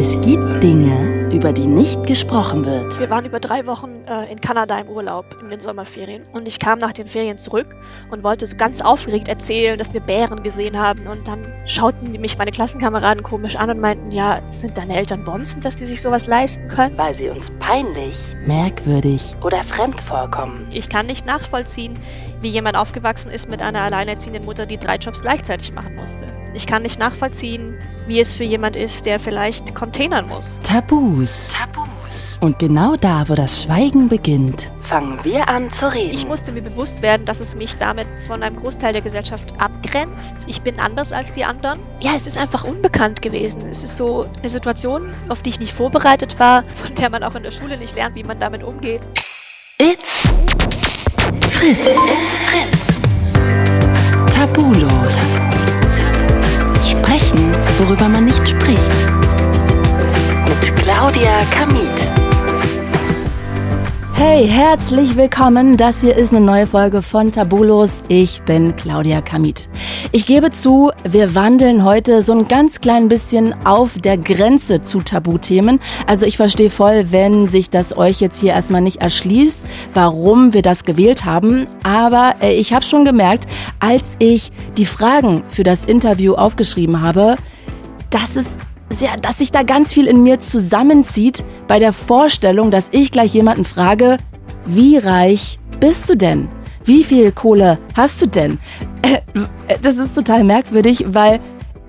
Es gibt Dinge, über die nicht gesprochen wird. Wir waren über drei Wochen äh, in Kanada im Urlaub in den Sommerferien und ich kam nach den Ferien zurück und wollte so ganz aufgeregt erzählen, dass wir Bären gesehen haben und dann schauten mich meine Klassenkameraden komisch an und meinten, ja, sind deine Eltern Bonzen, dass die sich sowas leisten können? Weil sie uns peinlich, merkwürdig oder fremd vorkommen. Ich kann nicht nachvollziehen, wie jemand aufgewachsen ist mit einer alleinerziehenden Mutter, die drei Jobs gleichzeitig machen musste. Ich kann nicht nachvollziehen, wie es für jemand ist, der vielleicht containern muss. Tabus. Tabus. Und genau da, wo das Schweigen beginnt, fangen wir an zu reden. Ich musste mir bewusst werden, dass es mich damit von einem Großteil der Gesellschaft abgrenzt. Ich bin anders als die anderen. Ja, es ist einfach unbekannt gewesen. Es ist so eine Situation, auf die ich nicht vorbereitet war, von der man auch in der Schule nicht lernt, wie man damit umgeht. It's Fritz. It's Fritz. Tabulos. Sprechen, worüber man nicht spricht. Mit Claudia Kamit. Hey, herzlich willkommen. Das hier ist eine neue Folge von Tabulos. Ich bin Claudia Kamit. Ich gebe zu, wir wandeln heute so ein ganz klein bisschen auf der Grenze zu Tabuthemen. Also ich verstehe voll, wenn sich das euch jetzt hier erstmal nicht erschließt, warum wir das gewählt haben. Aber äh, ich habe schon gemerkt, als ich die Fragen für das Interview aufgeschrieben habe, dass es ja, dass sich da ganz viel in mir zusammenzieht bei der Vorstellung, dass ich gleich jemanden frage, wie reich bist du denn? Wie viel Kohle hast du denn? Äh, das ist total merkwürdig, weil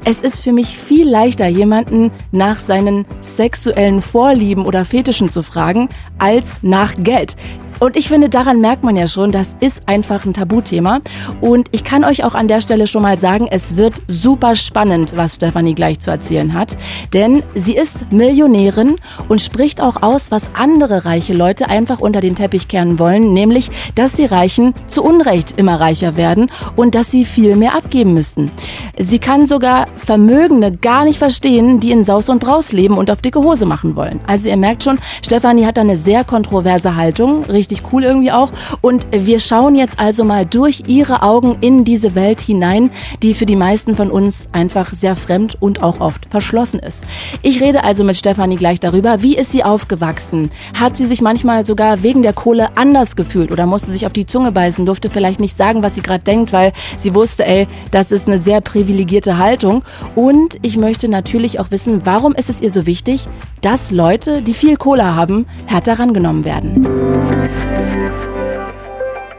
es ist für mich viel leichter, jemanden nach seinen sexuellen Vorlieben oder Fetischen zu fragen, als nach Geld. Und ich finde, daran merkt man ja schon, das ist einfach ein Tabuthema. Und ich kann euch auch an der Stelle schon mal sagen, es wird super spannend, was Stefanie gleich zu erzählen hat. Denn sie ist Millionärin und spricht auch aus, was andere reiche Leute einfach unter den Teppich kehren wollen, nämlich, dass die Reichen zu Unrecht immer reicher werden und dass sie viel mehr abgeben müssten. Sie kann sogar Vermögende gar nicht verstehen, die in Saus und Braus leben und auf dicke Hose machen wollen. Also ihr merkt schon, Stefanie hat da eine sehr kontroverse Haltung, richtig cool irgendwie auch. Und wir schauen jetzt also mal durch ihre Augen in diese Welt hinein, die für die meisten von uns einfach sehr fremd und auch oft verschlossen ist. Ich rede also mit Stefanie gleich darüber, wie ist sie aufgewachsen? Hat sie sich manchmal sogar wegen der Kohle anders gefühlt oder musste sich auf die Zunge beißen, durfte vielleicht nicht sagen, was sie gerade denkt, weil sie wusste, ey, das ist eine sehr privilegierte Haltung. Und ich möchte natürlich auch wissen, warum ist es ihr so wichtig, dass Leute, die viel Kohle haben, härter rangenommen werden.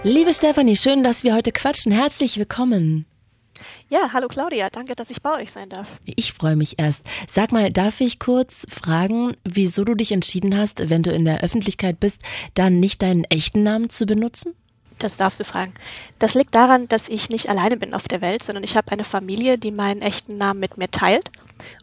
Liebe Stefanie, schön, dass wir heute quatschen. Herzlich willkommen. Ja, hallo Claudia, danke, dass ich bei euch sein darf. Ich freue mich erst. Sag mal, darf ich kurz fragen, wieso du dich entschieden hast, wenn du in der Öffentlichkeit bist, dann nicht deinen echten Namen zu benutzen? Das darfst du fragen. Das liegt daran, dass ich nicht alleine bin auf der Welt, sondern ich habe eine Familie, die meinen echten Namen mit mir teilt.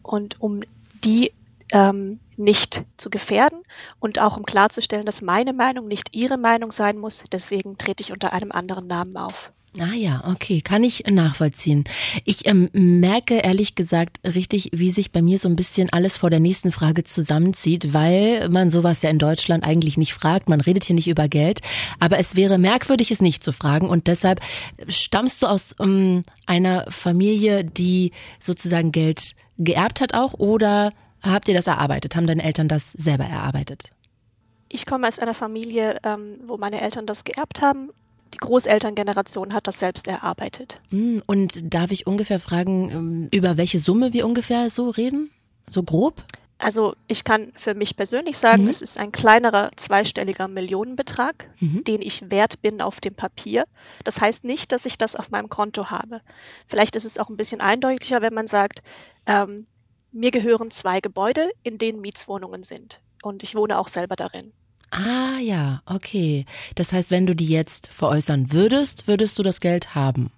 Und um die ähm, nicht zu gefährden und auch um klarzustellen, dass meine Meinung nicht ihre Meinung sein muss. Deswegen trete ich unter einem anderen Namen auf. Ah ja, okay, kann ich nachvollziehen. Ich ähm, merke ehrlich gesagt richtig, wie sich bei mir so ein bisschen alles vor der nächsten Frage zusammenzieht, weil man sowas ja in Deutschland eigentlich nicht fragt. Man redet hier nicht über Geld, aber es wäre merkwürdig, es nicht zu fragen. Und deshalb stammst du aus ähm, einer Familie, die sozusagen Geld geerbt hat auch oder habt ihr das erarbeitet? Haben deine Eltern das selber erarbeitet? Ich komme aus einer Familie, ähm, wo meine Eltern das geerbt haben. Die Großelterngeneration hat das selbst erarbeitet. Hm, und darf ich ungefähr fragen, ähm, über welche Summe wir ungefähr so reden? So grob? Also ich kann für mich persönlich sagen, mhm. es ist ein kleinerer zweistelliger Millionenbetrag, mhm. den ich wert bin auf dem Papier. Das heißt nicht, dass ich das auf meinem Konto habe. Vielleicht ist es auch ein bisschen eindeutiger, wenn man sagt, ähm, mir gehören zwei Gebäude, in denen Mietswohnungen sind. Und ich wohne auch selber darin. Ah ja, okay. Das heißt, wenn du die jetzt veräußern würdest, würdest du das Geld haben.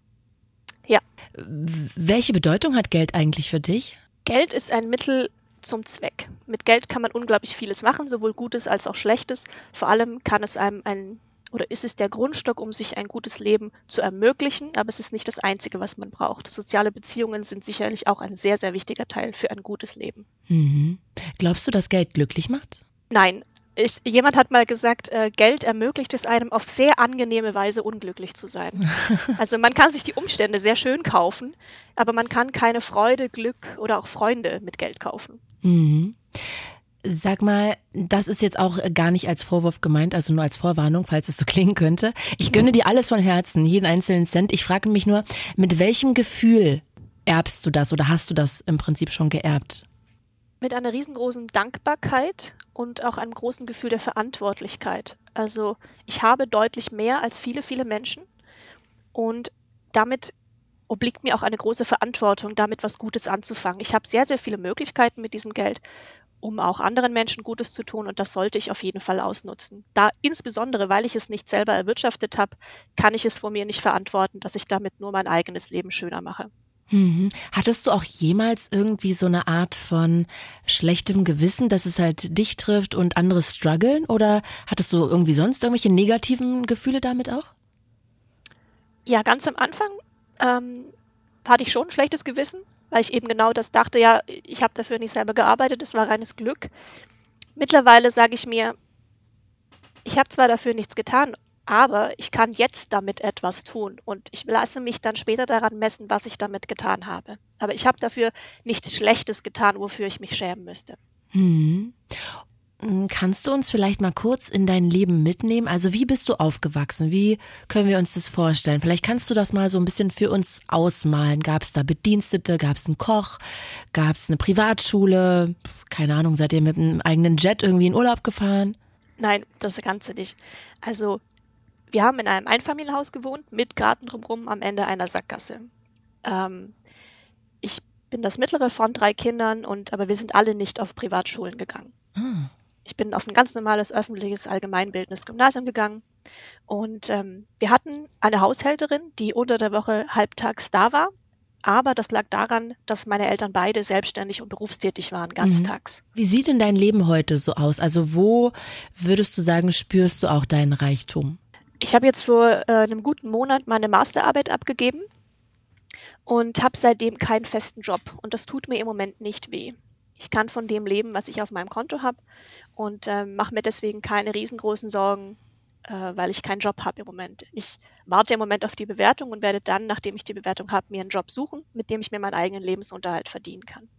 Ja. Welche Bedeutung hat Geld eigentlich für dich? Geld ist ein Mittel zum Zweck. Mit Geld kann man unglaublich vieles machen, sowohl Gutes als auch Schlechtes. Vor allem kann es einem ein oder ist es der Grundstock, um sich ein gutes Leben zu ermöglichen, aber es ist nicht das Einzige, was man braucht. Soziale Beziehungen sind sicherlich auch ein sehr, sehr wichtiger Teil für ein gutes Leben. Mhm. Glaubst du, dass Geld glücklich macht? Nein, ich, jemand hat mal gesagt, äh, Geld ermöglicht es einem auf sehr angenehme Weise unglücklich zu sein. also man kann sich die Umstände sehr schön kaufen, aber man kann keine Freude, Glück oder auch Freunde mit Geld kaufen. Mhm. Sag mal, das ist jetzt auch gar nicht als Vorwurf gemeint, also nur als Vorwarnung, falls es so klingen könnte. Ich gönne dir alles von Herzen, jeden einzelnen Cent. Ich frage mich nur, mit welchem Gefühl erbst du das oder hast du das im Prinzip schon geerbt? Mit einer riesengroßen Dankbarkeit und auch einem großen Gefühl der Verantwortlichkeit. Also ich habe deutlich mehr als viele, viele Menschen und damit obliegt mir auch eine große Verantwortung, damit was Gutes anzufangen. Ich habe sehr, sehr viele Möglichkeiten mit diesem Geld um auch anderen Menschen Gutes zu tun und das sollte ich auf jeden Fall ausnutzen. Da insbesondere, weil ich es nicht selber erwirtschaftet habe, kann ich es vor mir nicht verantworten, dass ich damit nur mein eigenes Leben schöner mache. Mhm. Hattest du auch jemals irgendwie so eine Art von schlechtem Gewissen, dass es halt dich trifft und andere strugglen? Oder hattest du irgendwie sonst irgendwelche negativen Gefühle damit auch? Ja, ganz am Anfang ähm, hatte ich schon ein schlechtes Gewissen, weil ich eben genau das dachte, ja, ich habe dafür nicht selber gearbeitet, es war reines Glück. Mittlerweile sage ich mir, ich habe zwar dafür nichts getan, aber ich kann jetzt damit etwas tun und ich lasse mich dann später daran messen, was ich damit getan habe. Aber ich habe dafür nichts Schlechtes getan, wofür ich mich schämen müsste. Hm. Hm, kannst du uns vielleicht mal kurz in dein Leben mitnehmen? Also wie bist du aufgewachsen? Wie können wir uns das vorstellen? Vielleicht kannst du das mal so ein bisschen für uns ausmalen. Gab es da Bedienstete? Gab es einen Koch? Gab es eine Privatschule? Keine Ahnung, seid ihr mit einem eigenen Jet irgendwie in Urlaub gefahren? Nein, das Ganze nicht. Also wir haben in einem Einfamilienhaus gewohnt, mit Garten drumherum am Ende einer Sackgasse. Ähm, ich bin das mittlere von drei Kindern und aber wir sind alle nicht auf Privatschulen gegangen. Ah. Ich bin auf ein ganz normales öffentliches allgemeinbildendes Gymnasium gegangen und ähm, wir hatten eine Haushälterin, die unter der Woche halbtags da war. Aber das lag daran, dass meine Eltern beide selbstständig und berufstätig waren, ganztags. Mhm. Wie sieht denn dein Leben heute so aus? Also wo würdest du sagen, spürst du auch deinen Reichtum? Ich habe jetzt vor äh, einem guten Monat meine Masterarbeit abgegeben und habe seitdem keinen festen Job. Und das tut mir im Moment nicht weh. Ich kann von dem leben, was ich auf meinem Konto habe und äh, mache mir deswegen keine riesengroßen Sorgen, äh, weil ich keinen Job habe im Moment. Ich warte im Moment auf die Bewertung und werde dann, nachdem ich die Bewertung habe, mir einen Job suchen, mit dem ich mir meinen eigenen Lebensunterhalt verdienen kann.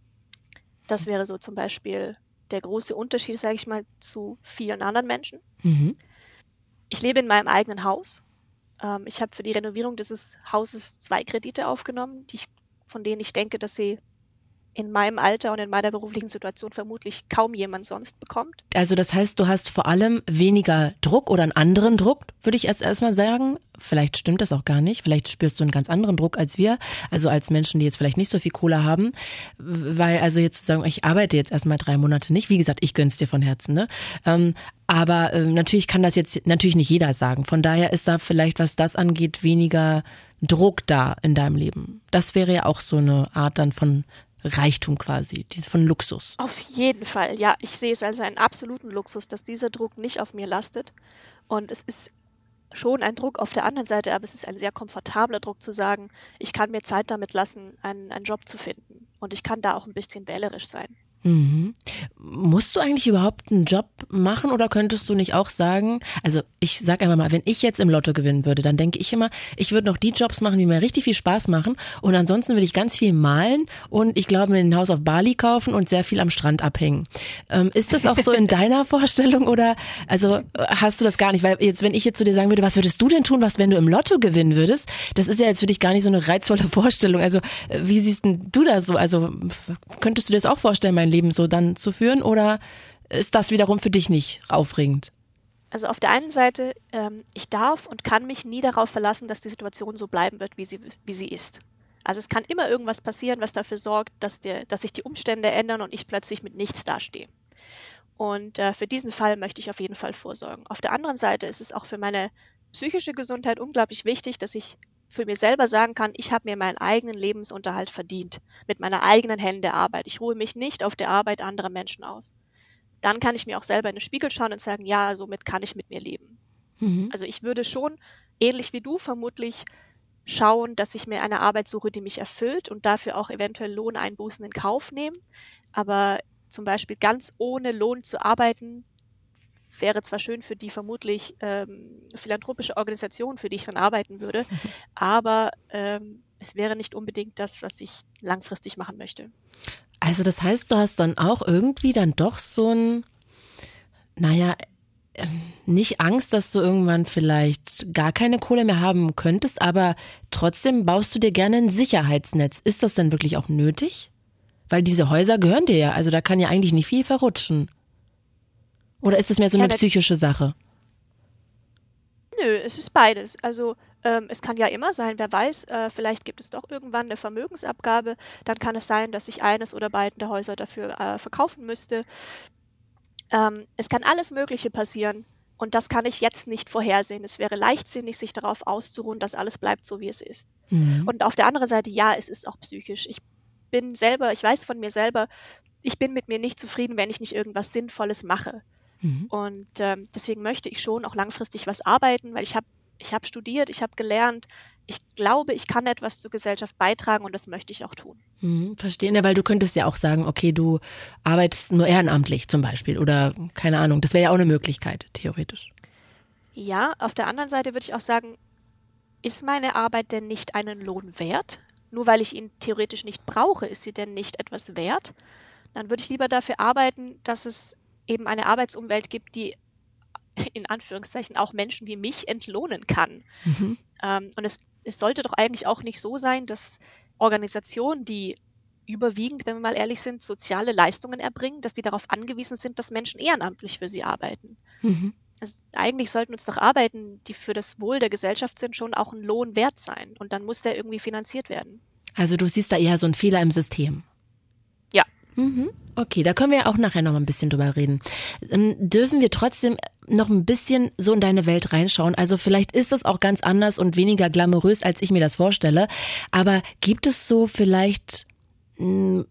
Das wäre so zum Beispiel der große Unterschied, sage ich mal, zu vielen anderen Menschen. Mhm. Ich lebe in meinem eigenen Haus. Ähm, ich habe für die Renovierung dieses Hauses zwei Kredite aufgenommen, die ich, von denen ich denke, dass sie in meinem Alter und in meiner beruflichen Situation vermutlich kaum jemand sonst bekommt. Also das heißt, du hast vor allem weniger Druck oder einen anderen Druck, würde ich erst erstmal sagen. Vielleicht stimmt das auch gar nicht. Vielleicht spürst du einen ganz anderen Druck als wir, also als Menschen, die jetzt vielleicht nicht so viel Kohle haben. Weil also jetzt zu sagen, ich arbeite jetzt erstmal drei Monate nicht. Wie gesagt, ich gönn's dir von Herzen. Ne? Ähm, aber äh, natürlich kann das jetzt natürlich nicht jeder sagen. Von daher ist da vielleicht, was das angeht, weniger Druck da in deinem Leben. Das wäre ja auch so eine Art dann von Reichtum quasi, diese von Luxus. Auf jeden Fall, ja. Ich sehe es als einen absoluten Luxus, dass dieser Druck nicht auf mir lastet. Und es ist schon ein Druck auf der anderen Seite, aber es ist ein sehr komfortabler Druck zu sagen, ich kann mir Zeit damit lassen, einen, einen Job zu finden. Und ich kann da auch ein bisschen wählerisch sein. Mhm. Musst du eigentlich überhaupt einen Job machen oder könntest du nicht auch sagen, also ich sag einfach mal, wenn ich jetzt im Lotto gewinnen würde, dann denke ich immer, ich würde noch die Jobs machen, die mir richtig viel Spaß machen und ansonsten würde ich ganz viel malen und ich glaube mir ein Haus auf Bali kaufen und sehr viel am Strand abhängen. Ähm, ist das auch so in deiner Vorstellung oder also hast du das gar nicht? Weil jetzt, wenn ich jetzt zu dir sagen würde, was würdest du denn tun, was wenn du im Lotto gewinnen würdest, das ist ja jetzt für dich gar nicht so eine reizvolle Vorstellung. Also äh, wie siehst denn du das so? Also könntest du dir das auch vorstellen, mein Leben so dann zu führen oder ist das wiederum für dich nicht aufregend? Also auf der einen Seite, ähm, ich darf und kann mich nie darauf verlassen, dass die Situation so bleiben wird, wie sie, wie sie ist. Also es kann immer irgendwas passieren, was dafür sorgt, dass, der, dass sich die Umstände ändern und ich plötzlich mit nichts dastehe. Und äh, für diesen Fall möchte ich auf jeden Fall vorsorgen. Auf der anderen Seite ist es auch für meine psychische Gesundheit unglaublich wichtig, dass ich für mir selber sagen kann, ich habe mir meinen eigenen Lebensunterhalt verdient, mit meiner eigenen Hände Arbeit. Ich ruhe mich nicht auf der Arbeit anderer Menschen aus. Dann kann ich mir auch selber in den Spiegel schauen und sagen, ja, somit kann ich mit mir leben. Mhm. Also ich würde schon, ähnlich wie du vermutlich, schauen, dass ich mir eine Arbeit suche, die mich erfüllt und dafür auch eventuell Lohneinbußen in Kauf nehmen. Aber zum Beispiel ganz ohne Lohn zu arbeiten, wäre zwar schön für die vermutlich ähm, philanthropische Organisation, für die ich dann arbeiten würde, aber ähm, es wäre nicht unbedingt das, was ich langfristig machen möchte. Also das heißt, du hast dann auch irgendwie dann doch so ein, naja, ähm, nicht Angst, dass du irgendwann vielleicht gar keine Kohle mehr haben könntest, aber trotzdem baust du dir gerne ein Sicherheitsnetz. Ist das denn wirklich auch nötig? Weil diese Häuser gehören dir ja, also da kann ja eigentlich nicht viel verrutschen. Oder ist es mehr so eine ja, psychische Sache? Nö, es ist beides. Also ähm, es kann ja immer sein, wer weiß, äh, vielleicht gibt es doch irgendwann eine Vermögensabgabe. Dann kann es sein, dass ich eines oder beiden der Häuser dafür äh, verkaufen müsste. Ähm, es kann alles Mögliche passieren. Und das kann ich jetzt nicht vorhersehen. Es wäre leichtsinnig, sich darauf auszuruhen, dass alles bleibt so, wie es ist. Mhm. Und auf der anderen Seite, ja, es ist auch psychisch. Ich bin selber, ich weiß von mir selber, ich bin mit mir nicht zufrieden, wenn ich nicht irgendwas Sinnvolles mache. Mhm. Und ähm, deswegen möchte ich schon auch langfristig was arbeiten, weil ich habe ich hab studiert, ich habe gelernt, ich glaube, ich kann etwas zur Gesellschaft beitragen und das möchte ich auch tun. Mhm, verstehen, ja, weil du könntest ja auch sagen, okay, du arbeitest nur ehrenamtlich zum Beispiel oder keine Ahnung, das wäre ja auch eine Möglichkeit, theoretisch. Ja, auf der anderen Seite würde ich auch sagen, ist meine Arbeit denn nicht einen Lohn wert? Nur weil ich ihn theoretisch nicht brauche, ist sie denn nicht etwas wert? Dann würde ich lieber dafür arbeiten, dass es eben eine Arbeitsumwelt gibt, die in Anführungszeichen auch Menschen wie mich entlohnen kann. Mhm. Ähm, und es, es sollte doch eigentlich auch nicht so sein, dass Organisationen, die überwiegend, wenn wir mal ehrlich sind, soziale Leistungen erbringen, dass die darauf angewiesen sind, dass Menschen ehrenamtlich für sie arbeiten. Mhm. Also eigentlich sollten uns doch Arbeiten, die für das Wohl der Gesellschaft sind, schon auch ein Lohn wert sein. Und dann muss der irgendwie finanziert werden. Also du siehst da eher so einen Fehler im System. Mhm. Okay, da können wir ja auch nachher noch mal ein bisschen drüber reden. Ähm, dürfen wir trotzdem noch ein bisschen so in deine Welt reinschauen? Also vielleicht ist das auch ganz anders und weniger glamourös, als ich mir das vorstelle. Aber gibt es so vielleicht mh,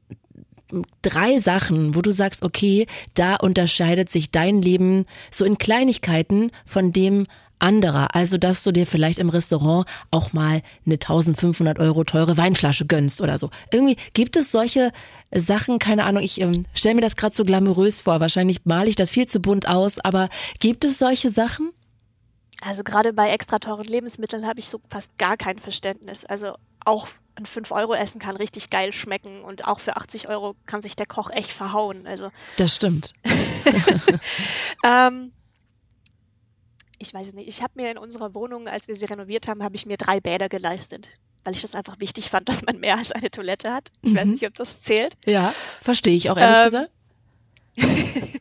hm, drei Sachen, wo du sagst, okay, da unterscheidet sich dein Leben so in Kleinigkeiten von dem anderer. Also, dass du dir vielleicht im Restaurant auch mal eine 1500 Euro teure Weinflasche gönnst oder so. Irgendwie gibt es solche Sachen, keine Ahnung, ich ähm, stelle mir das gerade so glamourös vor. Wahrscheinlich male ich das viel zu bunt aus, aber gibt es solche Sachen? Also gerade bei extra teuren Lebensmitteln habe ich so fast gar kein Verständnis. Also auch ein 5-Euro-Essen kann richtig geil schmecken und auch für 80 Euro kann sich der Koch echt verhauen. Also das stimmt. ähm, ich weiß nicht, ich habe mir in unserer Wohnung, als wir sie renoviert haben, habe ich mir drei Bäder geleistet, weil ich das einfach wichtig fand, dass man mehr als eine Toilette hat. Ich mhm. weiß nicht, ob das zählt. Ja, verstehe ich auch ehrlich ähm, gesagt.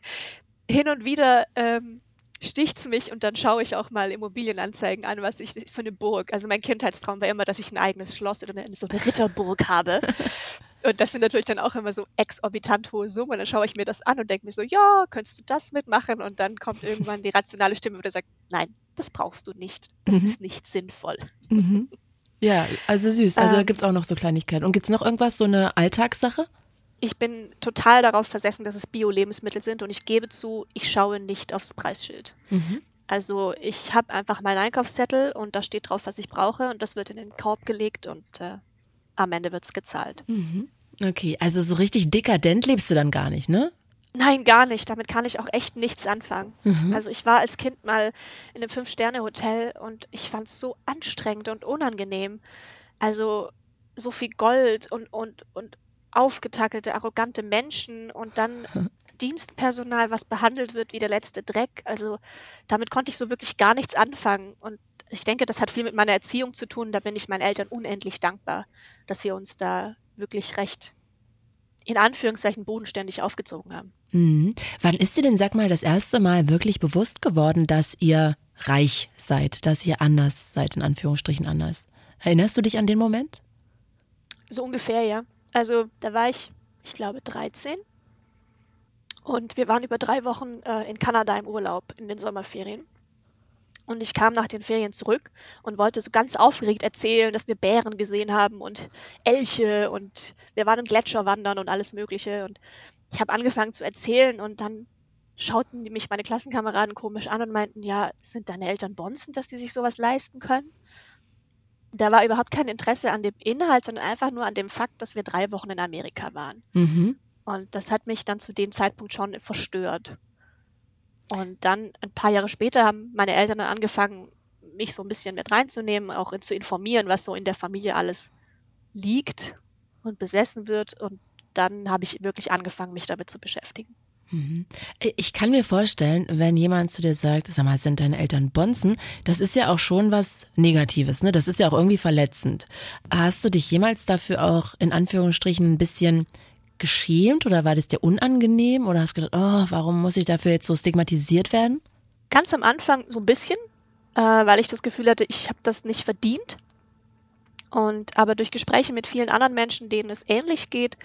hin und wieder ähm, sticht's mich und dann schaue ich auch mal Immobilienanzeigen an, was ich für eine Burg. Also mein Kindheitstraum war immer, dass ich ein eigenes Schloss oder eine, so eine Ritterburg habe. Und das sind natürlich dann auch immer so exorbitant hohe Summen. Dann schaue ich mir das an und denke mir so, ja, könntest du das mitmachen? Und dann kommt irgendwann die rationale Stimme, die sagt, nein, das brauchst du nicht. Das mhm. ist nicht sinnvoll. Mhm. Ja, also süß. Also ähm, da gibt's auch noch so Kleinigkeiten. Und gibt's noch irgendwas, so eine Alltagssache? Ich bin total darauf versessen, dass es Bio-Lebensmittel sind und ich gebe zu, ich schaue nicht aufs Preisschild. Mhm. Also ich habe einfach meinen Einkaufszettel und da steht drauf, was ich brauche und das wird in den Korb gelegt und äh, am Ende wird's gezahlt. Mhm. Okay, also so richtig dekadent lebst du dann gar nicht, ne? Nein, gar nicht. Damit kann ich auch echt nichts anfangen. Mhm. Also ich war als Kind mal in einem Fünf-Sterne-Hotel und ich fand es so anstrengend und unangenehm. Also so viel Gold und, und, und aufgetackelte, arrogante Menschen und dann Dienstpersonal, was behandelt wird wie der letzte Dreck. Also damit konnte ich so wirklich gar nichts anfangen. Und ich denke, das hat viel mit meiner Erziehung zu tun. Da bin ich meinen Eltern unendlich dankbar, dass sie uns da wirklich recht in Anführungszeichen bodenständig aufgezogen haben. Mhm. Wann ist dir denn, sag mal, das erste Mal wirklich bewusst geworden, dass ihr reich seid, dass ihr anders seid, in Anführungsstrichen anders? Erinnerst du dich an den Moment? So ungefähr, ja. Also da war ich, ich glaube, 13. Und wir waren über drei Wochen äh, in Kanada im Urlaub in den Sommerferien. Und ich kam nach den Ferien zurück und wollte so ganz aufgeregt erzählen, dass wir Bären gesehen haben und Elche und wir waren im Gletscher wandern und alles Mögliche. Und ich habe angefangen zu erzählen und dann schauten mich meine Klassenkameraden komisch an und meinten, ja, sind deine Eltern Bonzen, dass die sich sowas leisten können? Da war überhaupt kein Interesse an dem Inhalt, sondern einfach nur an dem Fakt, dass wir drei Wochen in Amerika waren. Mhm. Und das hat mich dann zu dem Zeitpunkt schon verstört. Und dann ein paar Jahre später haben meine Eltern dann angefangen, mich so ein bisschen mit reinzunehmen, auch zu informieren, was so in der Familie alles liegt und besessen wird. Und dann habe ich wirklich angefangen, mich damit zu beschäftigen. Mhm. Ich kann mir vorstellen, wenn jemand zu dir sagt, sag mal, sind deine Eltern Bonzen, das ist ja auch schon was Negatives, ne? Das ist ja auch irgendwie verletzend. Hast du dich jemals dafür auch in Anführungsstrichen ein bisschen geschämt oder war das dir unangenehm oder hast gedacht, oh, warum muss ich dafür jetzt so stigmatisiert werden? Ganz am Anfang so ein bisschen, äh, weil ich das Gefühl hatte, ich habe das nicht verdient. Und aber durch Gespräche mit vielen anderen Menschen, denen es ähnlich geht,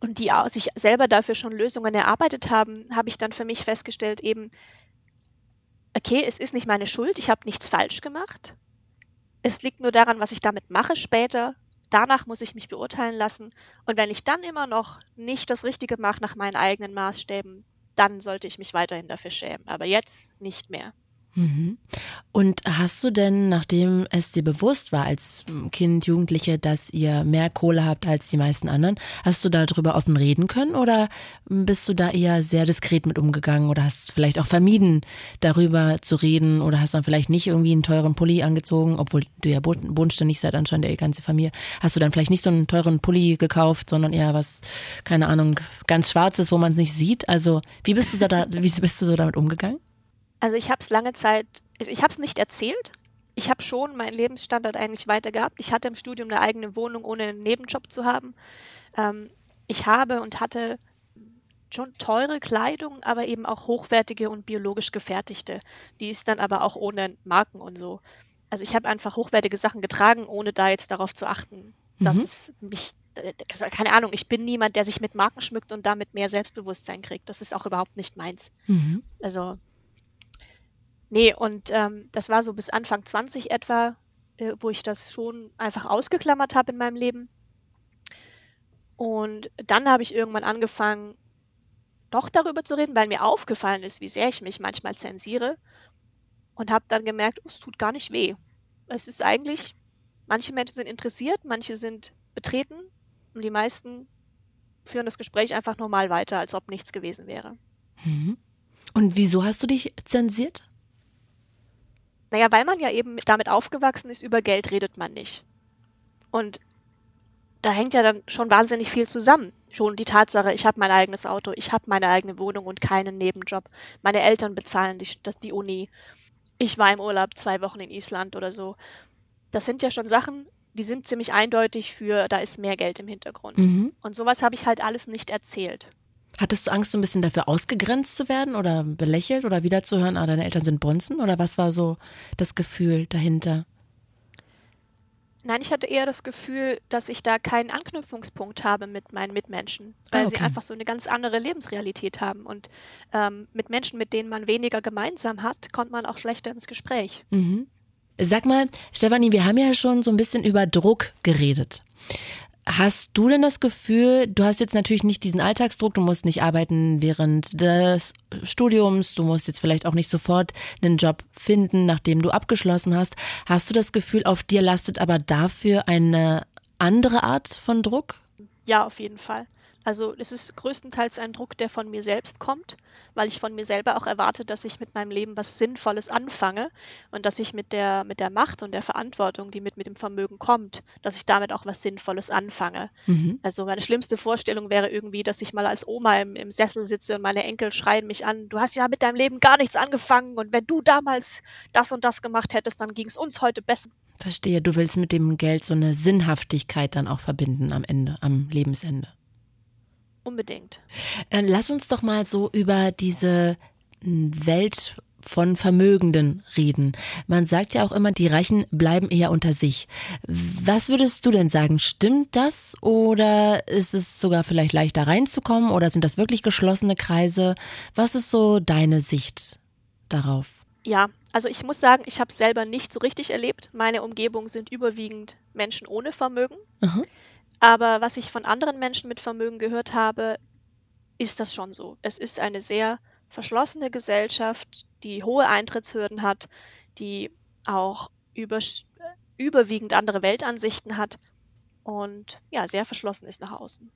und die sich selber dafür schon Lösungen erarbeitet haben, habe ich dann für mich festgestellt, eben, okay, es ist nicht meine Schuld, ich habe nichts falsch gemacht. Es liegt nur daran, was ich damit mache später. Danach muss ich mich beurteilen lassen. Und wenn ich dann immer noch nicht das Richtige mache nach meinen eigenen Maßstäben, dann sollte ich mich weiterhin dafür schämen. Aber jetzt nicht mehr. Mhm. Und hast du denn, nachdem es dir bewusst war als Kind, Jugendliche, dass ihr mehr Kohle habt als die meisten anderen, hast du darüber offen reden können oder bist du da eher sehr diskret mit umgegangen oder hast vielleicht auch vermieden, darüber zu reden oder hast dann vielleicht nicht irgendwie einen teuren Pulli angezogen, obwohl du ja bodenständig seid anscheinend, der ganze Familie. Hast du dann vielleicht nicht so einen teuren Pulli gekauft, sondern eher was, keine Ahnung, ganz schwarzes, wo man es nicht sieht? Also, wie bist du da, wie bist du so damit umgegangen? Also ich habe es lange Zeit, ich habe es nicht erzählt. Ich habe schon meinen Lebensstandard eigentlich weiter gehabt. Ich hatte im Studium eine eigene Wohnung, ohne einen Nebenjob zu haben. Ähm, ich habe und hatte schon teure Kleidung, aber eben auch hochwertige und biologisch gefertigte. Die ist dann aber auch ohne Marken und so. Also ich habe einfach hochwertige Sachen getragen, ohne da jetzt darauf zu achten, mhm. dass es mich, also keine Ahnung, ich bin niemand, der sich mit Marken schmückt und damit mehr Selbstbewusstsein kriegt. Das ist auch überhaupt nicht meins. Mhm. Also Nee, und ähm, das war so bis Anfang 20 etwa, äh, wo ich das schon einfach ausgeklammert habe in meinem Leben. Und dann habe ich irgendwann angefangen, doch darüber zu reden, weil mir aufgefallen ist, wie sehr ich mich manchmal zensiere. Und habe dann gemerkt, oh, es tut gar nicht weh. Es ist eigentlich, manche Menschen sind interessiert, manche sind betreten und die meisten führen das Gespräch einfach normal weiter, als ob nichts gewesen wäre. Mhm. Und wieso hast du dich zensiert? Naja, weil man ja eben damit aufgewachsen ist, über Geld redet man nicht. Und da hängt ja dann schon wahnsinnig viel zusammen. Schon die Tatsache, ich habe mein eigenes Auto, ich habe meine eigene Wohnung und keinen Nebenjob. Meine Eltern bezahlen die, das, die Uni. Ich war im Urlaub zwei Wochen in Island oder so. Das sind ja schon Sachen, die sind ziemlich eindeutig für, da ist mehr Geld im Hintergrund. Mhm. Und sowas habe ich halt alles nicht erzählt. Hattest du Angst, so ein bisschen dafür ausgegrenzt zu werden oder belächelt oder wiederzuhören, ah, deine Eltern sind Bonzen? Oder was war so das Gefühl dahinter? Nein, ich hatte eher das Gefühl, dass ich da keinen Anknüpfungspunkt habe mit meinen Mitmenschen, weil ah, okay. sie einfach so eine ganz andere Lebensrealität haben. Und ähm, mit Menschen, mit denen man weniger gemeinsam hat, kommt man auch schlechter ins Gespräch. Mhm. Sag mal, Stefanie, wir haben ja schon so ein bisschen über Druck geredet. Hast du denn das Gefühl, du hast jetzt natürlich nicht diesen Alltagsdruck, du musst nicht arbeiten während des Studiums, du musst jetzt vielleicht auch nicht sofort einen Job finden, nachdem du abgeschlossen hast. Hast du das Gefühl, auf dir lastet aber dafür eine andere Art von Druck? Ja, auf jeden Fall. Also es ist größtenteils ein Druck, der von mir selbst kommt, weil ich von mir selber auch erwarte, dass ich mit meinem Leben was Sinnvolles anfange und dass ich mit der, mit der Macht und der Verantwortung, die mit, mit dem Vermögen kommt, dass ich damit auch was Sinnvolles anfange. Mhm. Also meine schlimmste Vorstellung wäre irgendwie, dass ich mal als Oma im, im Sessel sitze und meine Enkel schreien mich an, du hast ja mit deinem Leben gar nichts angefangen und wenn du damals das und das gemacht hättest, dann ging es uns heute besser. Verstehe, du willst mit dem Geld so eine Sinnhaftigkeit dann auch verbinden am Ende, am Lebensende. Unbedingt. Äh, lass uns doch mal so über diese hm, Welt von Vermögenden reden. Man sagt ja auch immer, die Reichen bleiben eher unter sich. Was würdest du denn sagen? Stimmt das oder ist es sogar vielleicht leichter reinzukommen oder sind das wirklich geschlossene Kreise? Was ist so deine Sicht darauf? Ja, also ich muss sagen, ich habe es selber nicht so richtig erlebt. Meine Umgebung sind überwiegend Menschen ohne Vermögen. Mhm. Aber was ich von anderen Menschen mit Vermögen gehört habe, ist das schon so. Es ist eine sehr verschlossene Gesellschaft, die hohe Eintrittshürden hat, die auch über, überwiegend andere Weltansichten hat und ja, sehr verschlossen ist nach außen.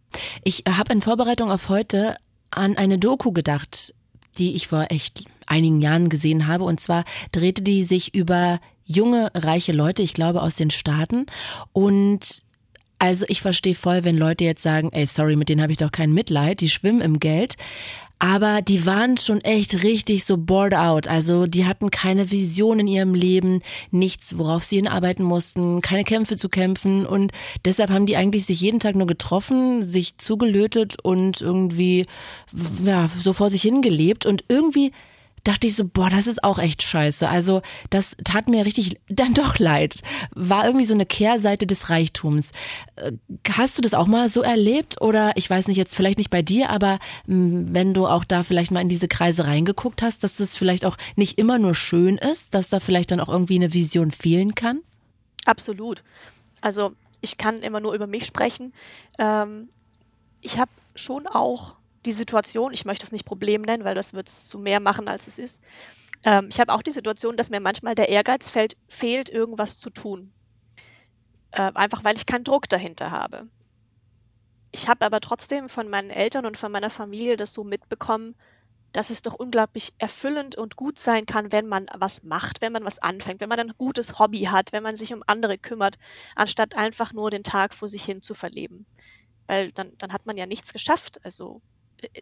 Ich habe in Vorbereitung auf heute an eine Doku gedacht die ich vor echt einigen Jahren gesehen habe. Und zwar drehte die sich über junge, reiche Leute, ich glaube aus den Staaten. Und also ich verstehe voll, wenn Leute jetzt sagen, ey, sorry, mit denen habe ich doch kein Mitleid, die schwimmen im Geld. Aber die waren schon echt richtig so bored out. Also die hatten keine Vision in ihrem Leben, nichts, worauf sie hinarbeiten mussten, keine Kämpfe zu kämpfen. Und deshalb haben die eigentlich sich jeden Tag nur getroffen, sich zugelötet und irgendwie, ja, so vor sich hingelebt. Und irgendwie dachte ich so, boah, das ist auch echt scheiße. Also das tat mir richtig dann doch leid. War irgendwie so eine Kehrseite des Reichtums. Äh, hast du das auch mal so erlebt? Oder ich weiß nicht, jetzt vielleicht nicht bei dir, aber hm, wenn du auch da vielleicht mal in diese Kreise reingeguckt hast, dass das vielleicht auch nicht immer nur schön ist, dass da vielleicht dann auch irgendwie eine Vision fehlen kann? Absolut. Also ich kann immer nur über mich sprechen. Ähm, ich habe schon auch die Situation, ich möchte das nicht Problem nennen, weil das wird es zu mehr machen, als es ist. Ähm, ich habe auch die Situation, dass mir manchmal der Ehrgeiz fällt, fehlt, irgendwas zu tun. Äh, einfach weil ich keinen Druck dahinter habe. Ich habe aber trotzdem von meinen Eltern und von meiner Familie das so mitbekommen, dass es doch unglaublich erfüllend und gut sein kann, wenn man was macht, wenn man was anfängt, wenn man ein gutes Hobby hat, wenn man sich um andere kümmert, anstatt einfach nur den Tag vor sich hin zu verleben. Weil dann, dann hat man ja nichts geschafft. Also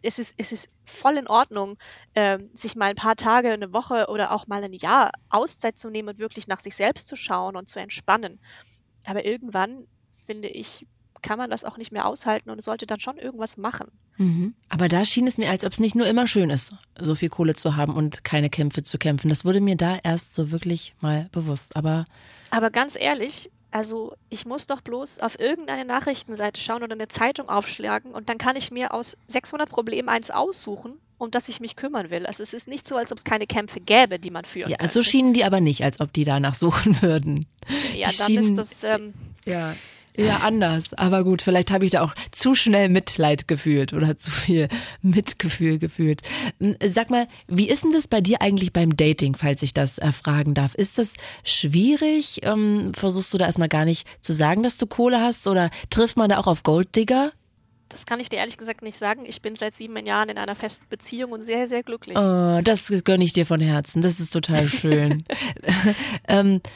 es ist, es ist voll in Ordnung, äh, sich mal ein paar Tage, eine Woche oder auch mal ein Jahr Auszeit zu nehmen und wirklich nach sich selbst zu schauen und zu entspannen. Aber irgendwann, finde ich, kann man das auch nicht mehr aushalten und sollte dann schon irgendwas machen. Mhm. Aber da schien es mir, als ob es nicht nur immer schön ist, so viel Kohle zu haben und keine Kämpfe zu kämpfen. Das wurde mir da erst so wirklich mal bewusst. Aber, aber ganz ehrlich, also ich muss doch bloß auf irgendeine Nachrichtenseite schauen oder eine Zeitung aufschlagen und dann kann ich mir aus 600 Problemen eins aussuchen, um das ich mich kümmern will. Also es ist nicht so, als ob es keine Kämpfe gäbe, die man führen Ja, könnte. so schienen die aber nicht, als ob die danach suchen würden. Ja, die dann schienen, ist das... Ähm, ja, ja, anders. Aber gut, vielleicht habe ich da auch zu schnell Mitleid gefühlt oder zu viel Mitgefühl gefühlt. Sag mal, wie ist denn das bei dir eigentlich beim Dating, falls ich das erfragen darf? Ist das schwierig? Ähm, versuchst du da erstmal gar nicht zu sagen, dass du Kohle hast oder trifft man da auch auf Golddigger? Das kann ich dir ehrlich gesagt nicht sagen. Ich bin seit sieben Jahren in einer festen Beziehung und sehr, sehr glücklich. Oh, das gönne ich dir von Herzen. Das ist total schön. ähm, äh,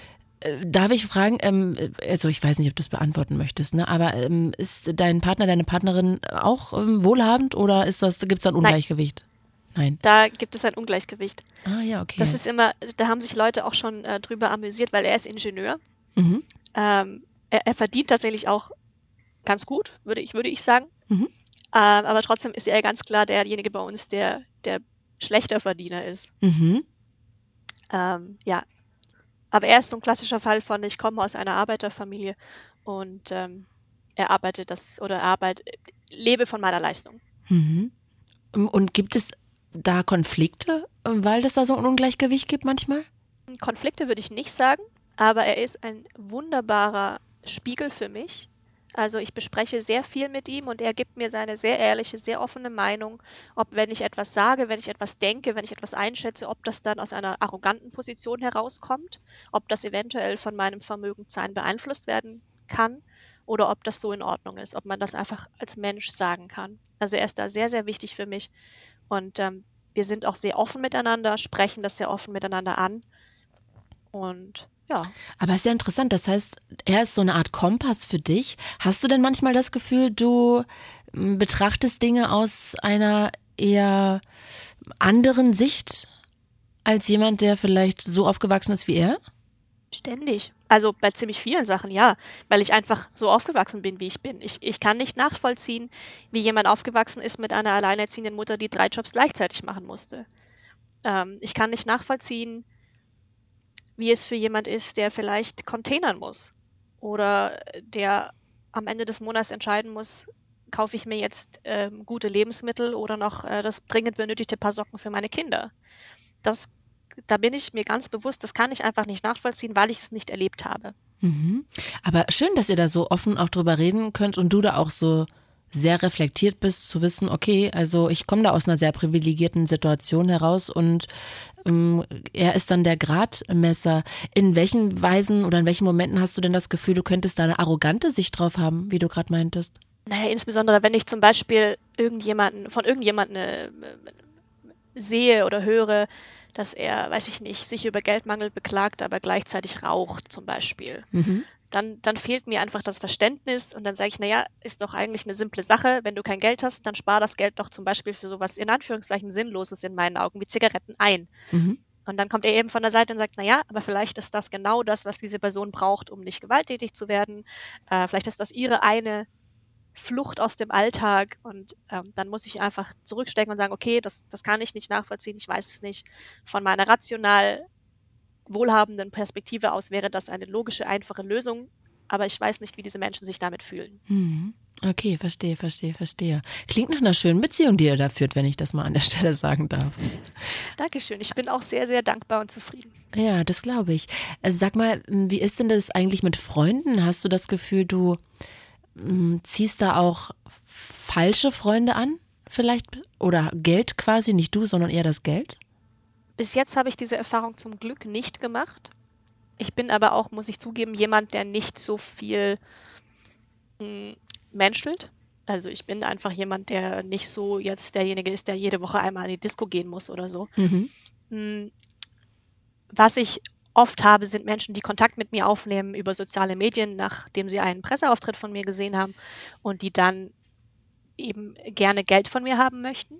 darf ich fragen, ähm, also ich weiß nicht, ob du es beantworten möchtest, ne? aber ähm, ist dein Partner, deine Partnerin auch ähm, wohlhabend oder ist das, gibt es ein Ungleichgewicht? Nein. Da gibt es ein Ungleichgewicht. Ah ja, okay. Das ist immer, da haben sich Leute auch schon äh, drüber amüsiert, weil er ist Ingenieur. Mhm. Ähm, er, er, verdient tatsächlich auch ganz gut, würde ich, würde ich sagen. Mhm. Ähm, aber trotzdem ist er ganz klar derjenige bei uns, der der schlechter Verdiener ist. Mhm. Ähm, ja, aber er ist so ein klassischer Fall von, ich komme aus einer Arbeiterfamilie und ähm, er arbeitet das oder arbeitet, lebe von meiner Leistung. Mhm. Und gibt es da Konflikte, weil es da so ein Ungleichgewicht gibt manchmal? Konflikte würde ich nicht sagen, aber er ist ein wunderbarer Spiegel für mich also ich bespreche sehr viel mit ihm und er gibt mir seine sehr ehrliche, sehr offene Meinung, ob wenn ich etwas sage, wenn ich etwas denke, wenn ich etwas einschätze, ob das dann aus einer arroganten Position herauskommt, ob das eventuell von meinem Vermögenssein beeinflusst werden kann oder ob das so in Ordnung ist, ob man das einfach als Mensch sagen kann. Also er ist da sehr, sehr wichtig für mich und ähm, wir sind auch sehr offen miteinander, sprechen das sehr offen miteinander an und ja. Aber ist ja interessant. Das heißt, er ist so eine Art Kompass für dich. Hast du denn manchmal das Gefühl, du hm, betrachtest Dinge aus einer eher anderen Sicht als jemand, der vielleicht so aufgewachsen ist wie er? Ständig. Also bei ziemlich vielen Sachen, ja, weil ich einfach so aufgewachsen bin, wie ich bin. Ich, ich kann nicht nachvollziehen, wie jemand aufgewachsen ist mit einer alleinerziehenden Mutter, die drei Jobs gleichzeitig machen musste. Ähm, ich kann nicht nachvollziehen, wie es für jemand ist, der vielleicht containern muss oder der am Ende des Monats entscheiden muss, kaufe ich mir jetzt ähm, gute Lebensmittel oder noch äh, das dringend benötigte Paar Socken für meine Kinder. Das, da bin ich mir ganz bewusst, das kann ich einfach nicht nachvollziehen, weil ich es nicht erlebt habe. Mhm. Aber schön, dass ihr da so offen auch drüber reden könnt und du da auch so sehr reflektiert bist, zu wissen, okay, also ich komme da aus einer sehr privilegierten Situation heraus und ähm, er ist dann der Gradmesser. In welchen Weisen oder in welchen Momenten hast du denn das Gefühl, du könntest da eine arrogante Sicht drauf haben, wie du gerade meintest? Naja, insbesondere wenn ich zum Beispiel irgendjemanden, von irgendjemandem eine, sehe oder höre, dass er, weiß ich nicht, sich über Geldmangel beklagt, aber gleichzeitig raucht zum Beispiel. Mhm. Dann, dann fehlt mir einfach das Verständnis und dann sage ich, naja, ist doch eigentlich eine simple Sache. Wenn du kein Geld hast, dann spar das Geld doch zum Beispiel für sowas in Anführungszeichen Sinnloses in meinen Augen wie Zigaretten ein. Mhm. Und dann kommt er eben von der Seite und sagt, naja, aber vielleicht ist das genau das, was diese Person braucht, um nicht gewalttätig zu werden. Äh, vielleicht ist das ihre eine Flucht aus dem Alltag und ähm, dann muss ich einfach zurückstecken und sagen, okay, das, das kann ich nicht nachvollziehen, ich weiß es nicht. Von meiner rational wohlhabenden Perspektive aus wäre das eine logische, einfache Lösung, aber ich weiß nicht, wie diese Menschen sich damit fühlen. Mhm. Okay, verstehe, verstehe, verstehe. Klingt nach einer schönen Beziehung, die ihr da führt, wenn ich das mal an der Stelle sagen darf. Dankeschön. Ich bin auch sehr, sehr dankbar und zufrieden. Ja, das glaube ich. Also sag mal, wie ist denn das eigentlich mit Freunden? Hast du das Gefühl, du hm, ziehst da auch falsche Freunde an? Vielleicht? Oder Geld quasi? Nicht du, sondern eher das Geld? Bis jetzt habe ich diese Erfahrung zum Glück nicht gemacht. Ich bin aber auch, muss ich zugeben, jemand, der nicht so viel hm, menschelt. Also ich bin einfach jemand, der nicht so jetzt derjenige ist, der jede Woche einmal in die Disco gehen muss oder so. Mhm. Hm, was ich oft habe, sind Menschen, die Kontakt mit mir aufnehmen über soziale Medien, nachdem sie einen Presseauftritt von mir gesehen haben und die dann eben gerne Geld von mir haben möchten.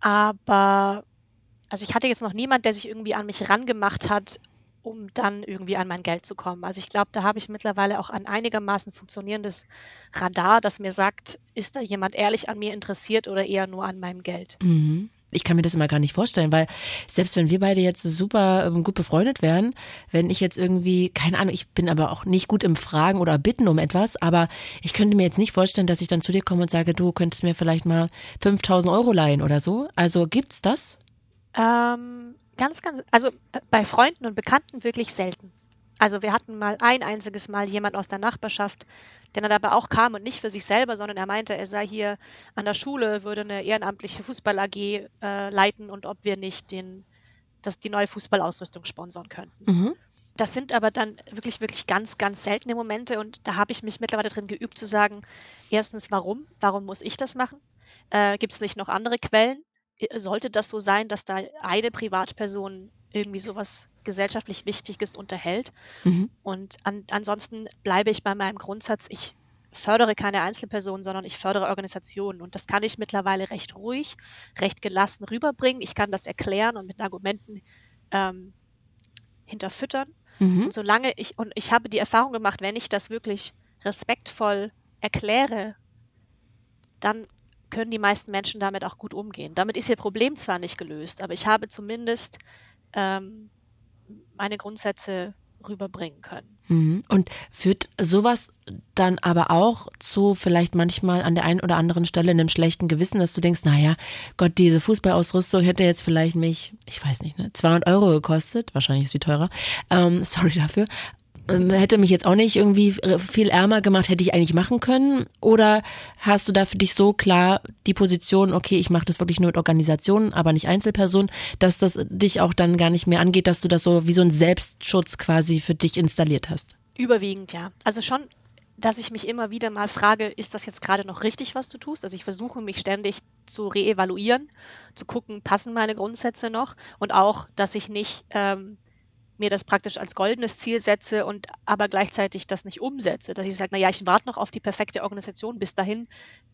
Aber also ich hatte jetzt noch niemand, der sich irgendwie an mich rangemacht hat um dann irgendwie an mein Geld zu kommen. Also ich glaube, da habe ich mittlerweile auch ein einigermaßen funktionierendes Radar, das mir sagt, ist da jemand ehrlich an mir interessiert oder eher nur an meinem Geld. Mhm. Ich kann mir das immer gar nicht vorstellen, weil selbst wenn wir beide jetzt super ähm, gut befreundet wären, wenn ich jetzt irgendwie, keine Ahnung, ich bin aber auch nicht gut im Fragen oder Bitten um etwas, aber ich könnte mir jetzt nicht vorstellen, dass ich dann zu dir komme und sage, du könntest mir vielleicht mal 5000 Euro leihen oder so. Also gibt's das? Ähm, Ganz, ganz, also äh, bei Freunden und Bekannten wirklich selten. Also wir hatten mal ein einziges Mal jemand aus der Nachbarschaft, der dann aber auch kam und nicht für sich selber, sondern er meinte, er sei hier an der Schule, würde eine ehrenamtliche Fußball-AG äh, leiten und ob wir nicht den, das, die neue Fußballausrüstung sponsern könnten. Mhm. Das sind aber dann wirklich, wirklich ganz, ganz seltene Momente und da habe ich mich mittlerweile drin geübt zu sagen, erstens, warum? Warum muss ich das machen? Äh, Gibt es nicht noch andere Quellen? Sollte das so sein, dass da eine Privatperson irgendwie sowas gesellschaftlich Wichtiges unterhält. Mhm. Und an, ansonsten bleibe ich bei meinem Grundsatz, ich fördere keine Einzelpersonen, sondern ich fördere Organisationen. Und das kann ich mittlerweile recht ruhig, recht gelassen rüberbringen. Ich kann das erklären und mit Argumenten ähm, hinterfüttern. Mhm. Und solange ich, und ich habe die Erfahrung gemacht, wenn ich das wirklich respektvoll erkläre, dann können die meisten Menschen damit auch gut umgehen. Damit ist ihr Problem zwar nicht gelöst, aber ich habe zumindest ähm, meine Grundsätze rüberbringen können. Mhm. Und führt sowas dann aber auch zu vielleicht manchmal an der einen oder anderen Stelle einem schlechten Gewissen, dass du denkst, naja, Gott, diese Fußballausrüstung hätte jetzt vielleicht mich, ich weiß nicht, ne, 200 Euro gekostet, wahrscheinlich ist sie teurer, ähm, sorry dafür, hätte mich jetzt auch nicht irgendwie äh, viel ärmer gemacht, hätte ich eigentlich machen können? Oder hast du da für dich so klar die Position, okay, ich mache das wirklich nur mit Organisationen, aber nicht Einzelpersonen, dass das dich auch dann gar nicht mehr angeht, dass du das so wie so ein Selbstschutz quasi für dich installiert hast? Überwiegend, ja. Also schon, dass ich mich immer wieder mal frage, ist das jetzt gerade noch richtig, was du tust? Also ich versuche mich ständig zu reevaluieren, zu gucken, passen meine Grundsätze noch und auch, dass ich nicht ähm, mir das praktisch als goldenes Ziel setze und aber gleichzeitig das nicht umsetze, dass ich sage, naja, ich warte noch auf die perfekte Organisation, bis dahin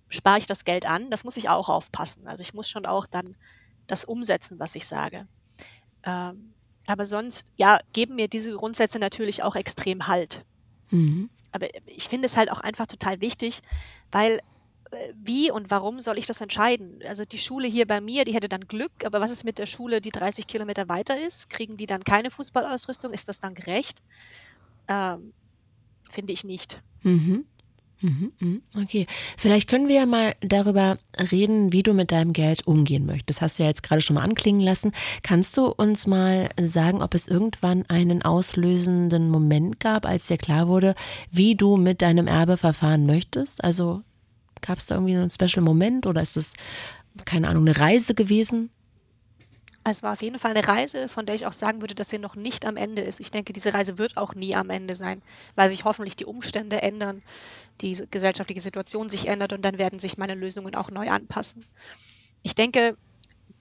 spare ich das Geld an, das muss ich auch aufpassen. Also ich muss schon auch dann das umsetzen, was ich sage. Ähm, aber sonst, ja, geben mir diese Grundsätze natürlich auch extrem Halt. Mhm. Aber ich finde es halt auch einfach total wichtig, weil wie und warum soll ich das entscheiden? Also die Schule hier bei mir, die hätte dann Glück, aber was ist mit der Schule, die 30 Kilometer weiter ist? Kriegen die dann keine Fußballausrüstung? Ist das dann gerecht? Ähm, Finde ich nicht. Mhm. Mhm, mhm. Okay, vielleicht können wir ja mal darüber reden, wie du mit deinem Geld umgehen möchtest. Das hast du ja jetzt gerade schon mal anklingen lassen. Kannst du uns mal sagen, ob es irgendwann einen auslösenden Moment gab, als dir klar wurde, wie du mit deinem Erbe verfahren möchtest? Also Gab es da irgendwie einen Special Moment oder ist es, keine Ahnung, eine Reise gewesen? Es war auf jeden Fall eine Reise, von der ich auch sagen würde, dass sie noch nicht am Ende ist. Ich denke, diese Reise wird auch nie am Ende sein, weil sich hoffentlich die Umstände ändern, die gesellschaftliche Situation sich ändert und dann werden sich meine Lösungen auch neu anpassen. Ich denke,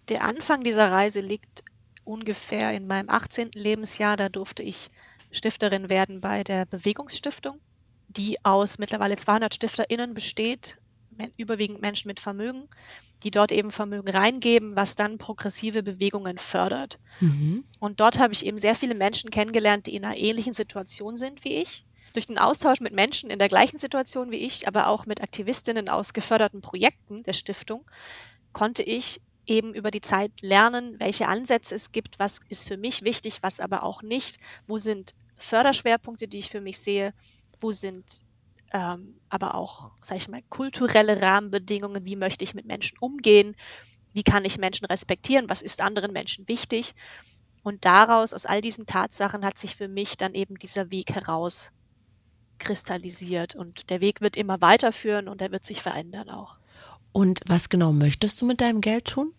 der Anfang dieser Reise liegt ungefähr in meinem 18. Lebensjahr. Da durfte ich Stifterin werden bei der Bewegungsstiftung, die aus mittlerweile 200 StifterInnen besteht, überwiegend Menschen mit Vermögen, die dort eben Vermögen reingeben, was dann progressive Bewegungen fördert. Mhm. Und dort habe ich eben sehr viele Menschen kennengelernt, die in einer ähnlichen Situation sind wie ich. Durch den Austausch mit Menschen in der gleichen Situation wie ich, aber auch mit Aktivistinnen aus geförderten Projekten der Stiftung, konnte ich eben über die Zeit lernen, welche Ansätze es gibt, was ist für mich wichtig, was aber auch nicht, wo sind Förderschwerpunkte, die ich für mich sehe, wo sind ähm, aber auch, sage ich mal, kulturelle Rahmenbedingungen, wie möchte ich mit Menschen umgehen, wie kann ich Menschen respektieren, was ist anderen Menschen wichtig. Und daraus, aus all diesen Tatsachen, hat sich für mich dann eben dieser Weg heraus kristallisiert. Und der Weg wird immer weiterführen und er wird sich verändern auch. Und was genau möchtest du mit deinem Geld tun?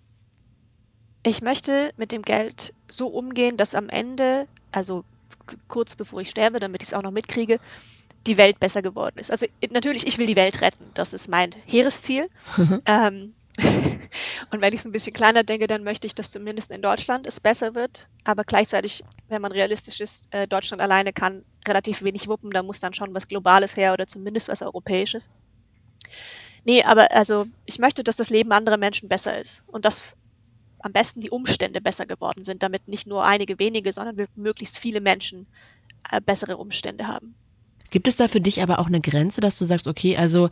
Ich möchte mit dem Geld so umgehen, dass am Ende, also kurz bevor ich sterbe, damit ich es auch noch mitkriege, die Welt besser geworden ist. Also natürlich, ich will die Welt retten. Das ist mein Heeresziel. Mhm. Ähm, und wenn ich es ein bisschen kleiner denke, dann möchte ich, dass zumindest in Deutschland es besser wird. Aber gleichzeitig, wenn man realistisch ist, äh, Deutschland alleine kann relativ wenig wuppen. Da muss dann schon was Globales her oder zumindest was Europäisches. Nee, aber also ich möchte, dass das Leben anderer Menschen besser ist. Und dass am besten die Umstände besser geworden sind, damit nicht nur einige wenige, sondern möglichst viele Menschen äh, bessere Umstände haben. Gibt es da für dich aber auch eine Grenze, dass du sagst, okay, also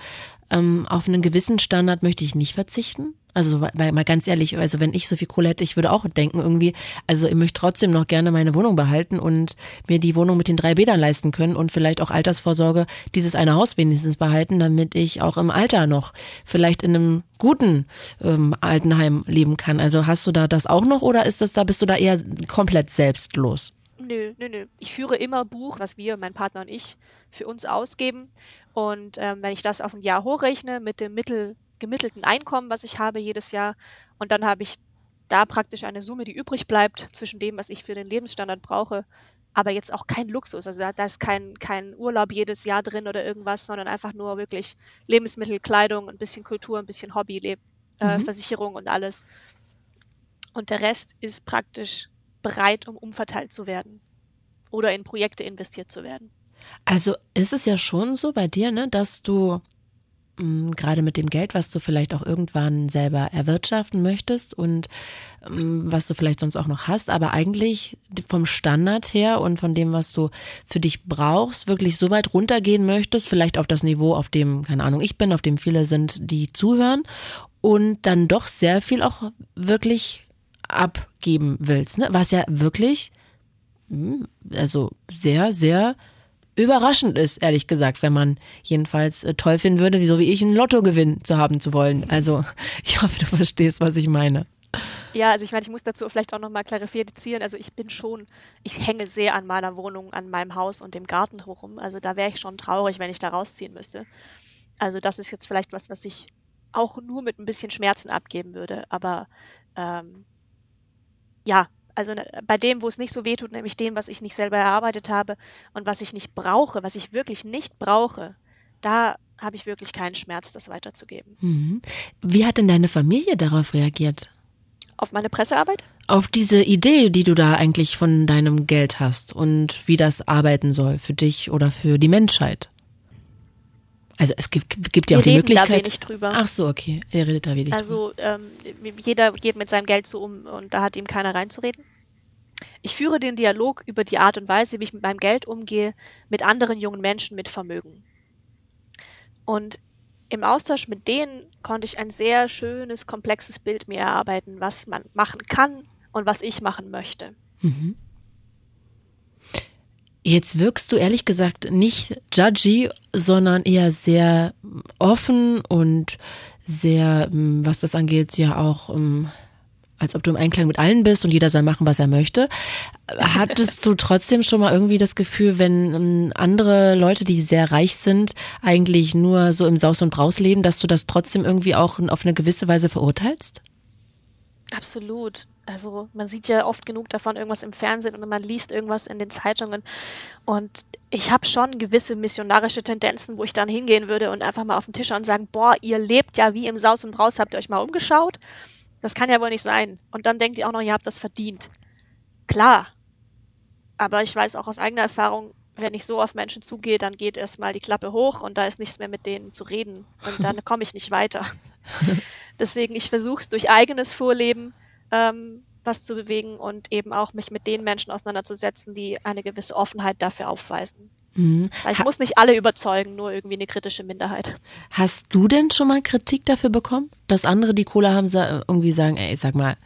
ähm, auf einen gewissen Standard möchte ich nicht verzichten? Also, weil mal ganz ehrlich, also wenn ich so viel Kohle hätte, ich würde auch denken irgendwie, also ich möchte trotzdem noch gerne meine Wohnung behalten und mir die Wohnung mit den drei Bädern leisten können und vielleicht auch Altersvorsorge dieses eine Haus wenigstens behalten, damit ich auch im Alter noch vielleicht in einem guten ähm, Altenheim leben kann. Also hast du da das auch noch oder ist das da, bist du da eher komplett selbstlos? Nö, nö, nö. Ich führe immer Buch, was wir, mein Partner und ich, für uns ausgeben. Und ähm, wenn ich das auf ein Jahr hochrechne mit dem Mittel, gemittelten Einkommen, was ich habe jedes Jahr, und dann habe ich da praktisch eine Summe, die übrig bleibt zwischen dem, was ich für den Lebensstandard brauche, aber jetzt auch kein Luxus. Also da, da ist kein, kein Urlaub jedes Jahr drin oder irgendwas, sondern einfach nur wirklich Lebensmittel, Kleidung, ein bisschen Kultur, ein bisschen Hobby, Leb äh, mhm. Versicherung und alles. Und der Rest ist praktisch bereit, um umverteilt zu werden oder in Projekte investiert zu werden. Also ist es ja schon so bei dir, ne, dass du mm, gerade mit dem Geld, was du vielleicht auch irgendwann selber erwirtschaften möchtest und mh, mm, was du vielleicht sonst auch noch hast, aber eigentlich vom Standard her und von dem, was du für dich brauchst, wirklich so weit runtergehen möchtest, vielleicht auf das Niveau, auf dem, keine Ahnung, ich bin, auf dem viele sind, die zuhören und dann doch sehr viel auch wirklich abgeben willst, ne? Was ja wirklich, hm, also sehr, sehr überraschend ist, ehrlich gesagt, wenn man jedenfalls äh, toll finden würde, so wie ich einen Lottogewinn zu haben zu wollen. Also ich hoffe, du verstehst, was ich meine. Ja, also ich meine, ich muss dazu vielleicht auch nochmal klarifizieren. Also ich bin schon, ich hänge sehr an meiner Wohnung, an meinem Haus und dem Garten herum. Also da wäre ich schon traurig, wenn ich da rausziehen müsste. Also das ist jetzt vielleicht was, was ich auch nur mit ein bisschen Schmerzen abgeben würde. Aber ähm, ja, also ne, bei dem, wo es nicht so weh tut, nämlich dem, was ich nicht selber erarbeitet habe und was ich nicht brauche, was ich wirklich nicht brauche, da habe ich wirklich keinen Schmerz, das weiterzugeben. Mhm. Wie hat denn deine Familie darauf reagiert? Auf meine Pressearbeit? Auf diese Idee, die du da eigentlich von deinem Geld hast und wie das arbeiten soll für dich oder für die Menschheit. Also es gibt, gibt ja auch die Möglichkeit. Da wenig drüber. Ach so, okay. Er redet da wenig also, drüber. Also ähm, jeder geht mit seinem Geld so um und da hat ihm keiner reinzureden. Ich führe den Dialog über die Art und Weise, wie ich mit meinem Geld umgehe, mit anderen jungen Menschen mit Vermögen. Und im Austausch mit denen konnte ich ein sehr schönes, komplexes Bild mir erarbeiten, was man machen kann und was ich machen möchte. Mhm. Jetzt wirkst du ehrlich gesagt nicht judgy, sondern eher sehr offen und sehr, hm, was das angeht, ja auch, hm, als ob du im Einklang mit allen bist und jeder soll machen, was er möchte. Hattest du trotzdem schon mal irgendwie das Gefühl, wenn hm, andere Leute, die sehr reich sind, eigentlich nur so im Saus und Braus leben, dass du das trotzdem irgendwie auch auf eine gewisse Weise verurteilst? Absolut. Also man sieht ja oft genug davon irgendwas im Fernsehen und man liest irgendwas in den Zeitungen. Und ich habe schon gewisse missionarische Tendenzen, wo ich dann hingehen würde und einfach mal auf den Tisch und sagen, boah, ihr lebt ja wie im Saus und Braus, habt ihr euch mal umgeschaut? Das kann ja wohl nicht sein. Und dann denkt ihr auch noch, ihr habt das verdient. Klar. Aber ich weiß auch aus eigener Erfahrung, wenn ich so auf Menschen zugehe, dann geht erstmal die Klappe hoch und da ist nichts mehr mit denen zu reden. Und dann komme ich nicht weiter. Deswegen, ich versuche es durch eigenes Vorleben ähm, was zu bewegen und eben auch mich mit den Menschen auseinanderzusetzen, die eine gewisse Offenheit dafür aufweisen. Mhm. Weil ich ha muss nicht alle überzeugen, nur irgendwie eine kritische Minderheit. Hast du denn schon mal Kritik dafür bekommen, dass andere, die Cola haben, irgendwie sagen, ey, sag mal,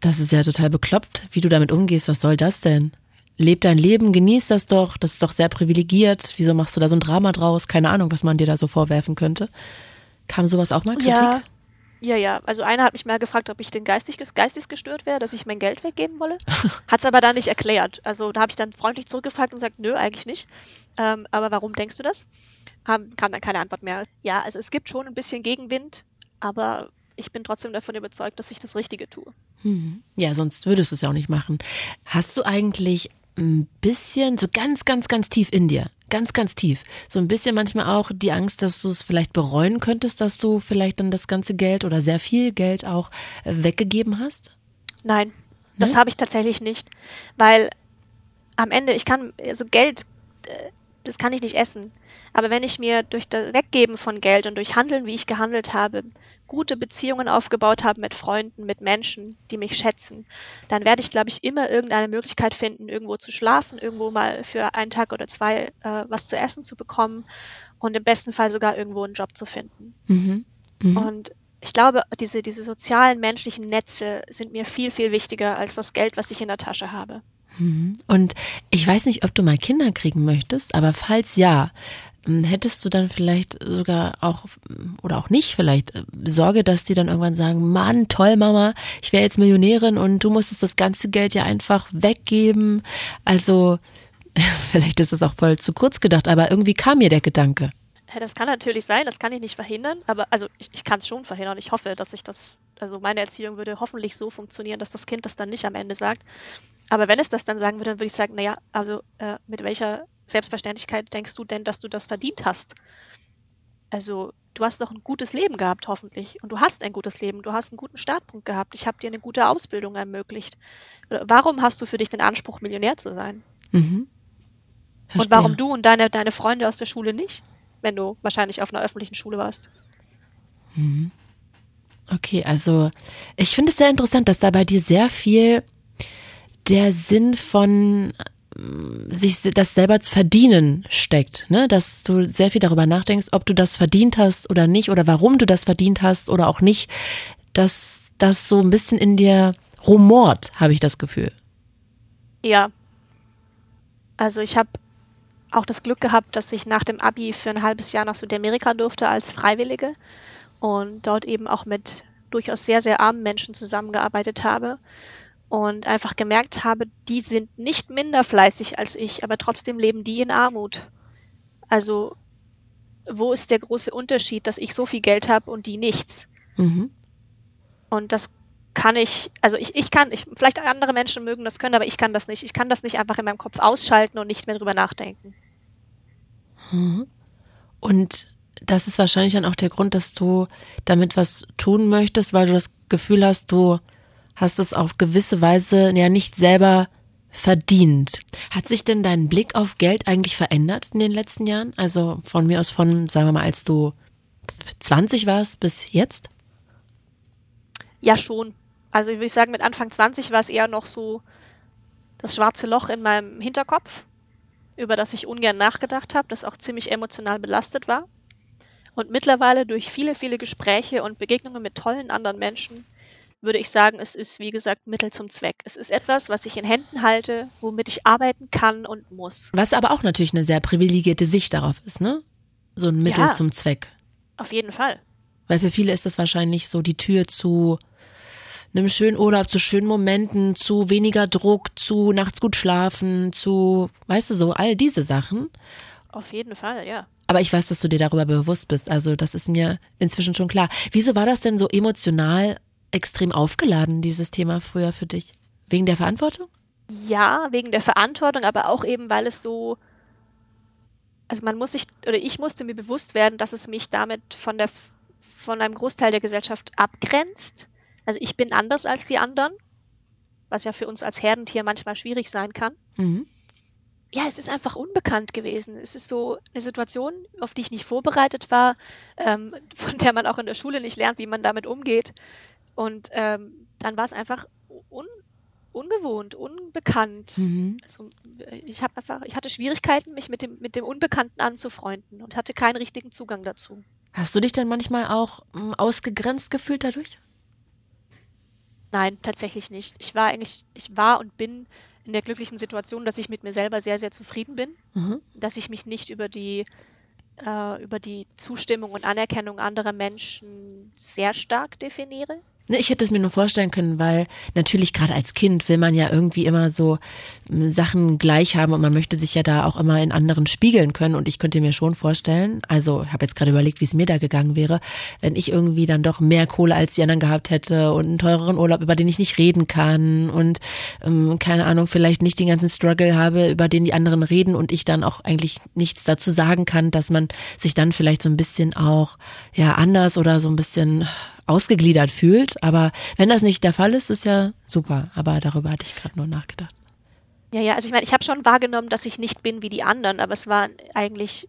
das ist ja total bekloppt, wie du damit umgehst, was soll das denn? Leb dein Leben, genieß das doch, das ist doch sehr privilegiert. Wieso machst du da so ein Drama draus? Keine Ahnung, was man dir da so vorwerfen könnte. Kam sowas auch mal Kritik? Ja, ja, ja. Also einer hat mich mal gefragt, ob ich denn geistig, geistig gestört wäre, dass ich mein Geld weggeben wolle. Hat es aber da nicht erklärt. Also da habe ich dann freundlich zurückgefragt und gesagt, nö, eigentlich nicht. Ähm, aber warum denkst du das? Haben, kam dann keine Antwort mehr. Ja, also es gibt schon ein bisschen Gegenwind, aber ich bin trotzdem davon überzeugt, dass ich das Richtige tue. Hm. Ja, sonst würdest du es ja auch nicht machen. Hast du eigentlich ein bisschen, so ganz, ganz, ganz tief in dir, ganz, ganz tief, so ein bisschen manchmal auch die Angst, dass du es vielleicht bereuen könntest, dass du vielleicht dann das ganze Geld oder sehr viel Geld auch äh, weggegeben hast? Nein, das habe ich tatsächlich nicht, weil am Ende, ich kann, also Geld, äh, das kann ich nicht essen. Aber wenn ich mir durch das Weggeben von Geld und durch Handeln, wie ich gehandelt habe, gute Beziehungen aufgebaut habe mit Freunden, mit Menschen, die mich schätzen, dann werde ich, glaube ich, immer irgendeine Möglichkeit finden, irgendwo zu schlafen, irgendwo mal für einen Tag oder zwei äh, was zu essen zu bekommen und im besten Fall sogar irgendwo einen Job zu finden. Mhm. Mhm. Und ich glaube, diese, diese sozialen menschlichen Netze sind mir viel, viel wichtiger als das Geld, was ich in der Tasche habe. Mhm. Und ich weiß nicht, ob du mal Kinder kriegen möchtest, aber falls ja, hättest du dann vielleicht sogar auch oder auch nicht vielleicht äh, Sorge, dass die dann irgendwann sagen, Mann, toll Mama, ich wäre jetzt Millionärin und du musstest das ganze Geld ja einfach weggeben. Also vielleicht ist das auch voll zu kurz gedacht, aber irgendwie kam mir der Gedanke. Das kann natürlich sein, das kann ich nicht verhindern, aber also ich, ich kann es schon verhindern. Ich hoffe, dass ich das, also meine Erziehung würde hoffentlich so funktionieren, dass das Kind das dann nicht am Ende sagt. Aber wenn es das dann sagen würde, dann würde ich sagen, naja, also äh, mit welcher Selbstverständlichkeit denkst du denn, dass du das verdient hast? Also du hast doch ein gutes Leben gehabt, hoffentlich. Und du hast ein gutes Leben. Du hast einen guten Startpunkt gehabt. Ich habe dir eine gute Ausbildung ermöglicht. Warum hast du für dich den Anspruch, Millionär zu sein? Mhm. Und warum du und deine, deine Freunde aus der Schule nicht? Wenn du wahrscheinlich auf einer öffentlichen Schule warst. Mhm. Okay, also ich finde es sehr interessant, dass da bei dir sehr viel der Sinn von sich das selber zu verdienen steckt, ne? Dass du sehr viel darüber nachdenkst, ob du das verdient hast oder nicht oder warum du das verdient hast oder auch nicht, dass das so ein bisschen in dir rumort, habe ich das Gefühl. Ja. Also ich habe auch das Glück gehabt, dass ich nach dem Abi für ein halbes Jahr nach Südamerika durfte als Freiwillige und dort eben auch mit durchaus sehr, sehr armen Menschen zusammengearbeitet habe und einfach gemerkt habe, die sind nicht minder fleißig als ich, aber trotzdem leben die in Armut. Also wo ist der große Unterschied, dass ich so viel Geld habe und die nichts? Mhm. Und das kann ich, also ich, ich kann, ich, vielleicht andere Menschen mögen das können, aber ich kann das nicht. Ich kann das nicht einfach in meinem Kopf ausschalten und nicht mehr drüber nachdenken. Mhm. Und das ist wahrscheinlich dann auch der Grund, dass du damit was tun möchtest, weil du das Gefühl hast, du hast es auf gewisse Weise ja nicht selber verdient. Hat sich denn dein Blick auf Geld eigentlich verändert in den letzten Jahren? Also von mir aus von, sagen wir mal, als du 20 warst bis jetzt? Ja, schon. Also ich würde sagen, mit Anfang 20 war es eher noch so das schwarze Loch in meinem Hinterkopf, über das ich ungern nachgedacht habe, das auch ziemlich emotional belastet war. Und mittlerweile durch viele, viele Gespräche und Begegnungen mit tollen anderen Menschen würde ich sagen, es ist, wie gesagt, Mittel zum Zweck. Es ist etwas, was ich in Händen halte, womit ich arbeiten kann und muss. Was aber auch natürlich eine sehr privilegierte Sicht darauf ist, ne? So ein Mittel ja, zum Zweck. Auf jeden Fall. Weil für viele ist das wahrscheinlich so die Tür zu einem schönen Urlaub, zu schönen Momenten, zu weniger Druck, zu nachts gut schlafen, zu, weißt du, so all diese Sachen. Auf jeden Fall, ja. Aber ich weiß, dass du dir darüber bewusst bist. Also das ist mir inzwischen schon klar. Wieso war das denn so emotional extrem aufgeladen, dieses Thema früher für dich? Wegen der Verantwortung? Ja, wegen der Verantwortung, aber auch eben, weil es so, also man muss sich, oder ich musste mir bewusst werden, dass es mich damit von der, von einem Großteil der Gesellschaft abgrenzt, Also ich bin anders als die anderen, was ja für uns als Herdentier manchmal schwierig sein kann. Mhm. Ja, es ist einfach unbekannt gewesen. Es ist so eine Situation, auf die ich nicht vorbereitet war, ähm, von der man auch in der Schule nicht lernt, wie man damit umgeht. Und ähm, dann war es einfach un ungewohnt, unbekannt. Mhm. Also ich habe einfach, ich hatte Schwierigkeiten, mich mit dem, mit dem Unbekannten anzufreunden und hatte keinen richtigen Zugang dazu. Hast du dich dann manchmal auch ähm, ausgegrenzt gefühlt dadurch? Nein, tatsächlich nicht. Ich war eigentlich, ich war und bin in der glücklichen Situation, dass ich mit mir selber sehr, sehr zufrieden bin, mhm. dass ich mich nicht über die äh, über die Zustimmung und Anerkennung anderer Menschen sehr stark definiere. Ne, ich hätte es mir nur vorstellen können, weil natürlich gerade als Kind will man ja irgendwie immer so hm, Sachen gleich haben und man möchte sich ja da auch immer in anderen spiegeln können. Und ich könnte mir schon vorstellen, also habe jetzt gerade überlegt, wie es mir da gegangen wäre, wenn ich irgendwie dann doch mehr Kohle als die anderen gehabt hätte und einen teureren Urlaub, über den ich nicht reden kann und ähm, keine Ahnung, vielleicht nicht den ganzen Struggle habe, über den die anderen reden und ich dann auch eigentlich nichts dazu sagen kann, dass man sich dann vielleicht so ein bisschen auch ja anders oder so ein bisschen ausgegliedert fühlt. Aber wenn das nicht der Fall ist, ist ja super. Aber darüber hatte ich gerade nur nachgedacht. Ja, ja, also ich meine, ich habe schon wahrgenommen, dass ich nicht bin wie die anderen, aber es war eigentlich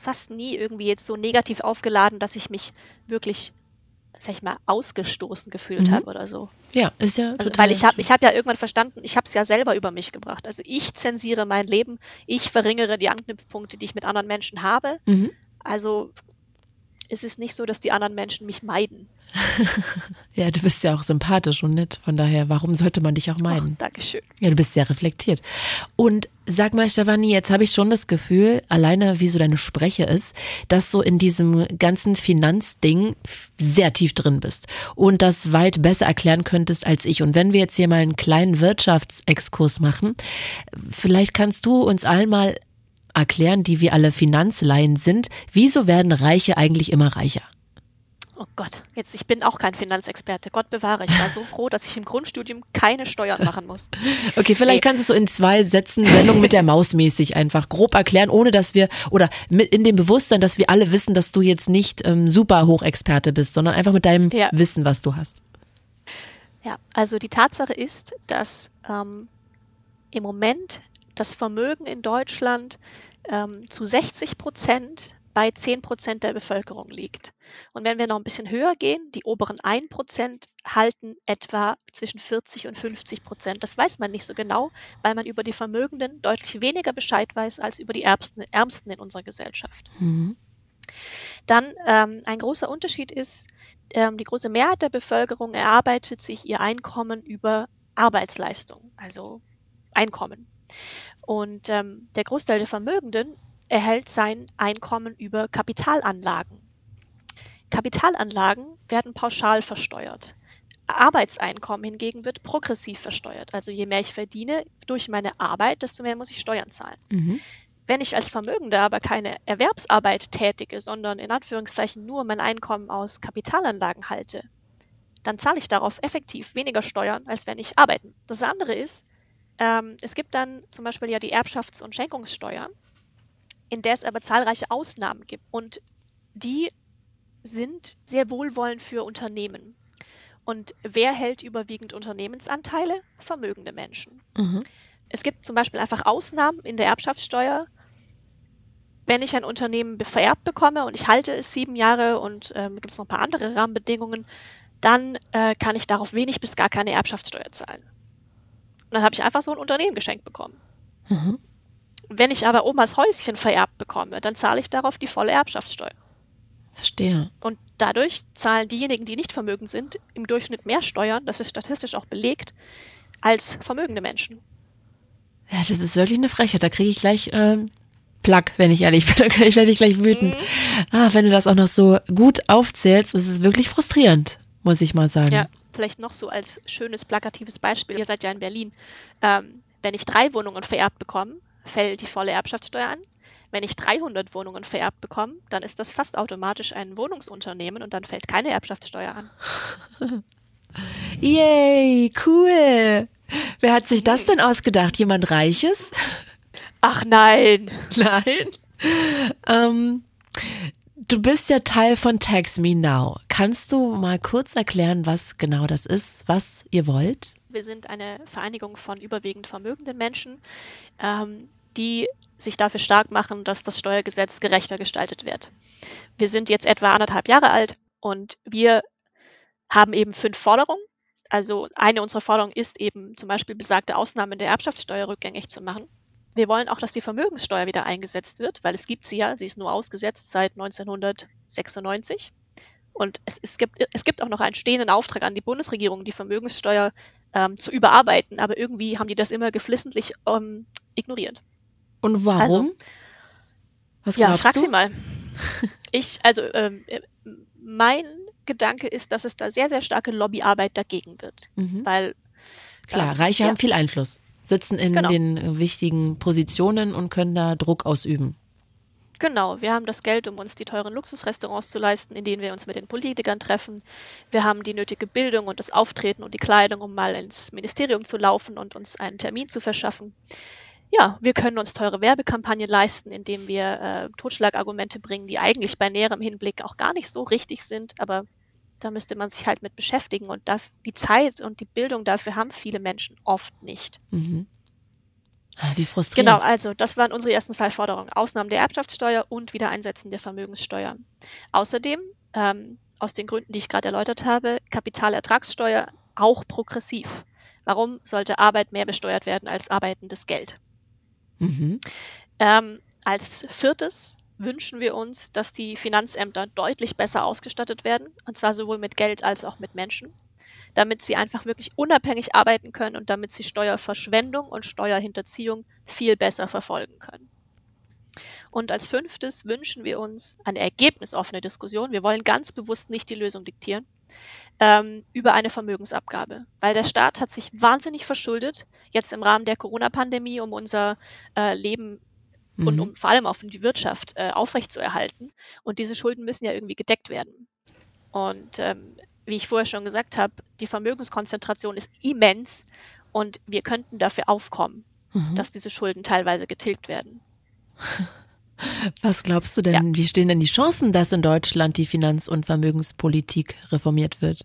fast nie irgendwie jetzt so negativ aufgeladen, dass ich mich wirklich, sag ich mal, ausgestoßen gefühlt mhm. habe oder so. Ja, ist ja also. Weil ich habe ich hab ja irgendwann verstanden, ich habe es ja selber über mich gebracht. Also ich zensiere mein Leben, ich verringere die Anknüpfpunkte, die ich mit anderen Menschen habe. Mhm. Also ist es nicht so, dass die anderen Menschen mich meiden. ja, du bist ja auch sympathisch und nett. Von daher, warum sollte man dich auch meiden? Ach, Dankeschön. Ja, du bist sehr reflektiert. Und sag mal, Stefanie, jetzt habe ich schon das Gefühl, alleine wie so deine Spreche ist, dass du in diesem ganzen Finanzding sehr tief drin bist und das weit besser erklären könntest als ich. Und wenn wir jetzt hier mal einen kleinen Wirtschaftsexkurs machen, vielleicht kannst du uns allen mal erklären, die wir alle Finanzlaien sind, wieso werden Reiche eigentlich immer reicher? Oh Gott, jetzt ich bin auch kein Finanzexperte. Gott bewahre, ich war so froh, dass ich im Grundstudium keine Steuern machen muss. Okay, vielleicht hey. kannst du es so in zwei Sätzen Sendung mit der Maus mäßig einfach grob erklären, ohne dass wir oder mit in dem Bewusstsein, dass wir alle wissen, dass du jetzt nicht ähm, super Hochexperte bist, sondern einfach mit deinem ja. Wissen, was du hast. Ja, also die Tatsache ist, dass ähm, im Moment das Vermögen in Deutschland ähm, zu 60 Prozent bei 10 Prozent der Bevölkerung liegt. Und wenn wir noch ein bisschen höher gehen, die oberen 1 Prozent halten etwa zwischen 40 und 50 Prozent. Das weiß man nicht so genau, weil man über die Vermögenden deutlich weniger Bescheid weiß als über die Ärmsten, Ärmsten in unserer Gesellschaft. Mhm. Dann ähm, ein großer Unterschied ist, ähm, die große Mehrheit der Bevölkerung erarbeitet sich ihr Einkommen über Arbeitsleistung, also Einkommen. Und ähm, der Großteil der Vermögenden erhält sein Einkommen über Kapitalanlagen. Kapitalanlagen werden pauschal versteuert. Arbeitseinkommen hingegen wird progressiv versteuert. Also je mehr ich verdiene durch meine Arbeit, desto mehr muss ich Steuern zahlen. Mhm. Wenn ich als Vermögender aber keine Erwerbsarbeit tätige, sondern in Anführungszeichen nur mein Einkommen aus Kapitalanlagen halte, dann zahle ich darauf effektiv weniger Steuern, als wenn ich arbeiten. Das andere ist, ähm, es gibt dann zum Beispiel ja die Erbschafts- und Schenkungssteuer, in der es aber zahlreiche Ausnahmen gibt. Und die sind sehr wohlwollend für Unternehmen. Und wer hält überwiegend Unternehmensanteile? Vermögende Menschen. Mhm. Es gibt zum Beispiel einfach Ausnahmen in der Erbschaftssteuer. Wenn ich ein Unternehmen vererbt bekomme und ich halte es sieben Jahre und ähm, gibt es noch ein paar andere Rahmenbedingungen, dann äh, kann ich darauf wenig bis gar keine Erbschaftssteuer zahlen. Und dann habe ich einfach so ein Unternehmen geschenkt bekommen. Mhm. Wenn ich aber Omas Häuschen vererbt bekomme, dann zahle ich darauf die volle Erbschaftssteuer. Verstehe. Und dadurch zahlen diejenigen, die nicht vermögend sind, im Durchschnitt mehr Steuern, das ist statistisch auch belegt, als vermögende Menschen. Ja, das ist wirklich eine Frechheit. Da kriege ich gleich ähm, Plack, wenn ich ehrlich bin. Da werde ich gleich wütend. Mhm. Ah, wenn du das auch noch so gut aufzählst, ist es wirklich frustrierend, muss ich mal sagen. Ja, vielleicht noch so als schönes plakatives Beispiel, ihr seid ja in Berlin, ähm, wenn ich drei Wohnungen vererbt bekomme, fällt die volle Erbschaftssteuer an. Wenn ich 300 Wohnungen vererbt bekomme, dann ist das fast automatisch ein Wohnungsunternehmen und dann fällt keine Erbschaftssteuer an. Yay, cool. Wer hat sich das denn ausgedacht? Jemand Reiches? Ach nein. Nein. Ähm, Du bist ja Teil von Tax Me Now. Kannst du mal kurz erklären, was genau das ist, was ihr wollt? Wir sind eine Vereinigung von überwiegend vermögenden Menschen, ähm, die sich dafür stark machen, dass das Steuergesetz gerechter gestaltet wird. Wir sind jetzt etwa anderthalb Jahre alt und wir haben eben fünf Forderungen. Also eine unserer Forderungen ist eben zum Beispiel besagte Ausnahmen der Erbschaftssteuer rückgängig zu machen. Wir wollen auch, dass die Vermögenssteuer wieder eingesetzt wird, weil es gibt sie ja, sie ist nur ausgesetzt seit 1996. Und es, es, gibt, es gibt auch noch einen stehenden Auftrag an die Bundesregierung, die Vermögenssteuer ähm, zu überarbeiten, aber irgendwie haben die das immer geflissentlich ähm, ignoriert. Und warum? Also, Was ja, frag du? sie mal. Ich, also ähm, mein Gedanke ist, dass es da sehr, sehr starke Lobbyarbeit dagegen wird. Mhm. Weil Klar, äh, Reiche ja. haben viel Einfluss, sitzen in genau. den wichtigen Positionen und können da Druck ausüben. Genau, wir haben das Geld, um uns die teuren Luxusrestaurants zu leisten, in denen wir uns mit den Politikern treffen. Wir haben die nötige Bildung und das Auftreten und die Kleidung, um mal ins Ministerium zu laufen und uns einen Termin zu verschaffen. Ja, wir können uns teure Werbekampagnen leisten, indem wir äh, Totschlagargumente bringen, die eigentlich bei näherem Hinblick auch gar nicht so richtig sind, aber da müsste man sich halt mit beschäftigen und da, die Zeit und die Bildung dafür haben viele Menschen oft nicht. Mhm. Ah, wie frustrierend. Genau, also das waren unsere ersten zwei Forderungen. Ausnahmen der Erbschaftssteuer und Wiedereinsetzen der Vermögenssteuer. Außerdem, ähm, aus den Gründen, die ich gerade erläutert habe, Kapitalertragssteuer auch progressiv. Warum sollte Arbeit mehr besteuert werden als arbeitendes Geld? Mhm. Ähm, als viertes wünschen wir uns, dass die Finanzämter deutlich besser ausgestattet werden, und zwar sowohl mit Geld als auch mit Menschen, damit sie einfach wirklich unabhängig arbeiten können und damit sie Steuerverschwendung und Steuerhinterziehung viel besser verfolgen können. Und als fünftes wünschen wir uns eine ergebnisoffene Diskussion. Wir wollen ganz bewusst nicht die Lösung diktieren ähm, über eine Vermögensabgabe, weil der Staat hat sich wahnsinnig verschuldet, jetzt im Rahmen der Corona-Pandemie, um unser äh, Leben mhm. und um vor allem auch die Wirtschaft äh, aufrechtzuerhalten. Und diese Schulden müssen ja irgendwie gedeckt werden. Und ähm, wie ich vorher schon gesagt habe, die Vermögenskonzentration ist immens und wir könnten dafür aufkommen, mhm. dass diese Schulden teilweise getilgt werden. Was glaubst du denn, ja. wie stehen denn die Chancen, dass in Deutschland die Finanz- und Vermögenspolitik reformiert wird?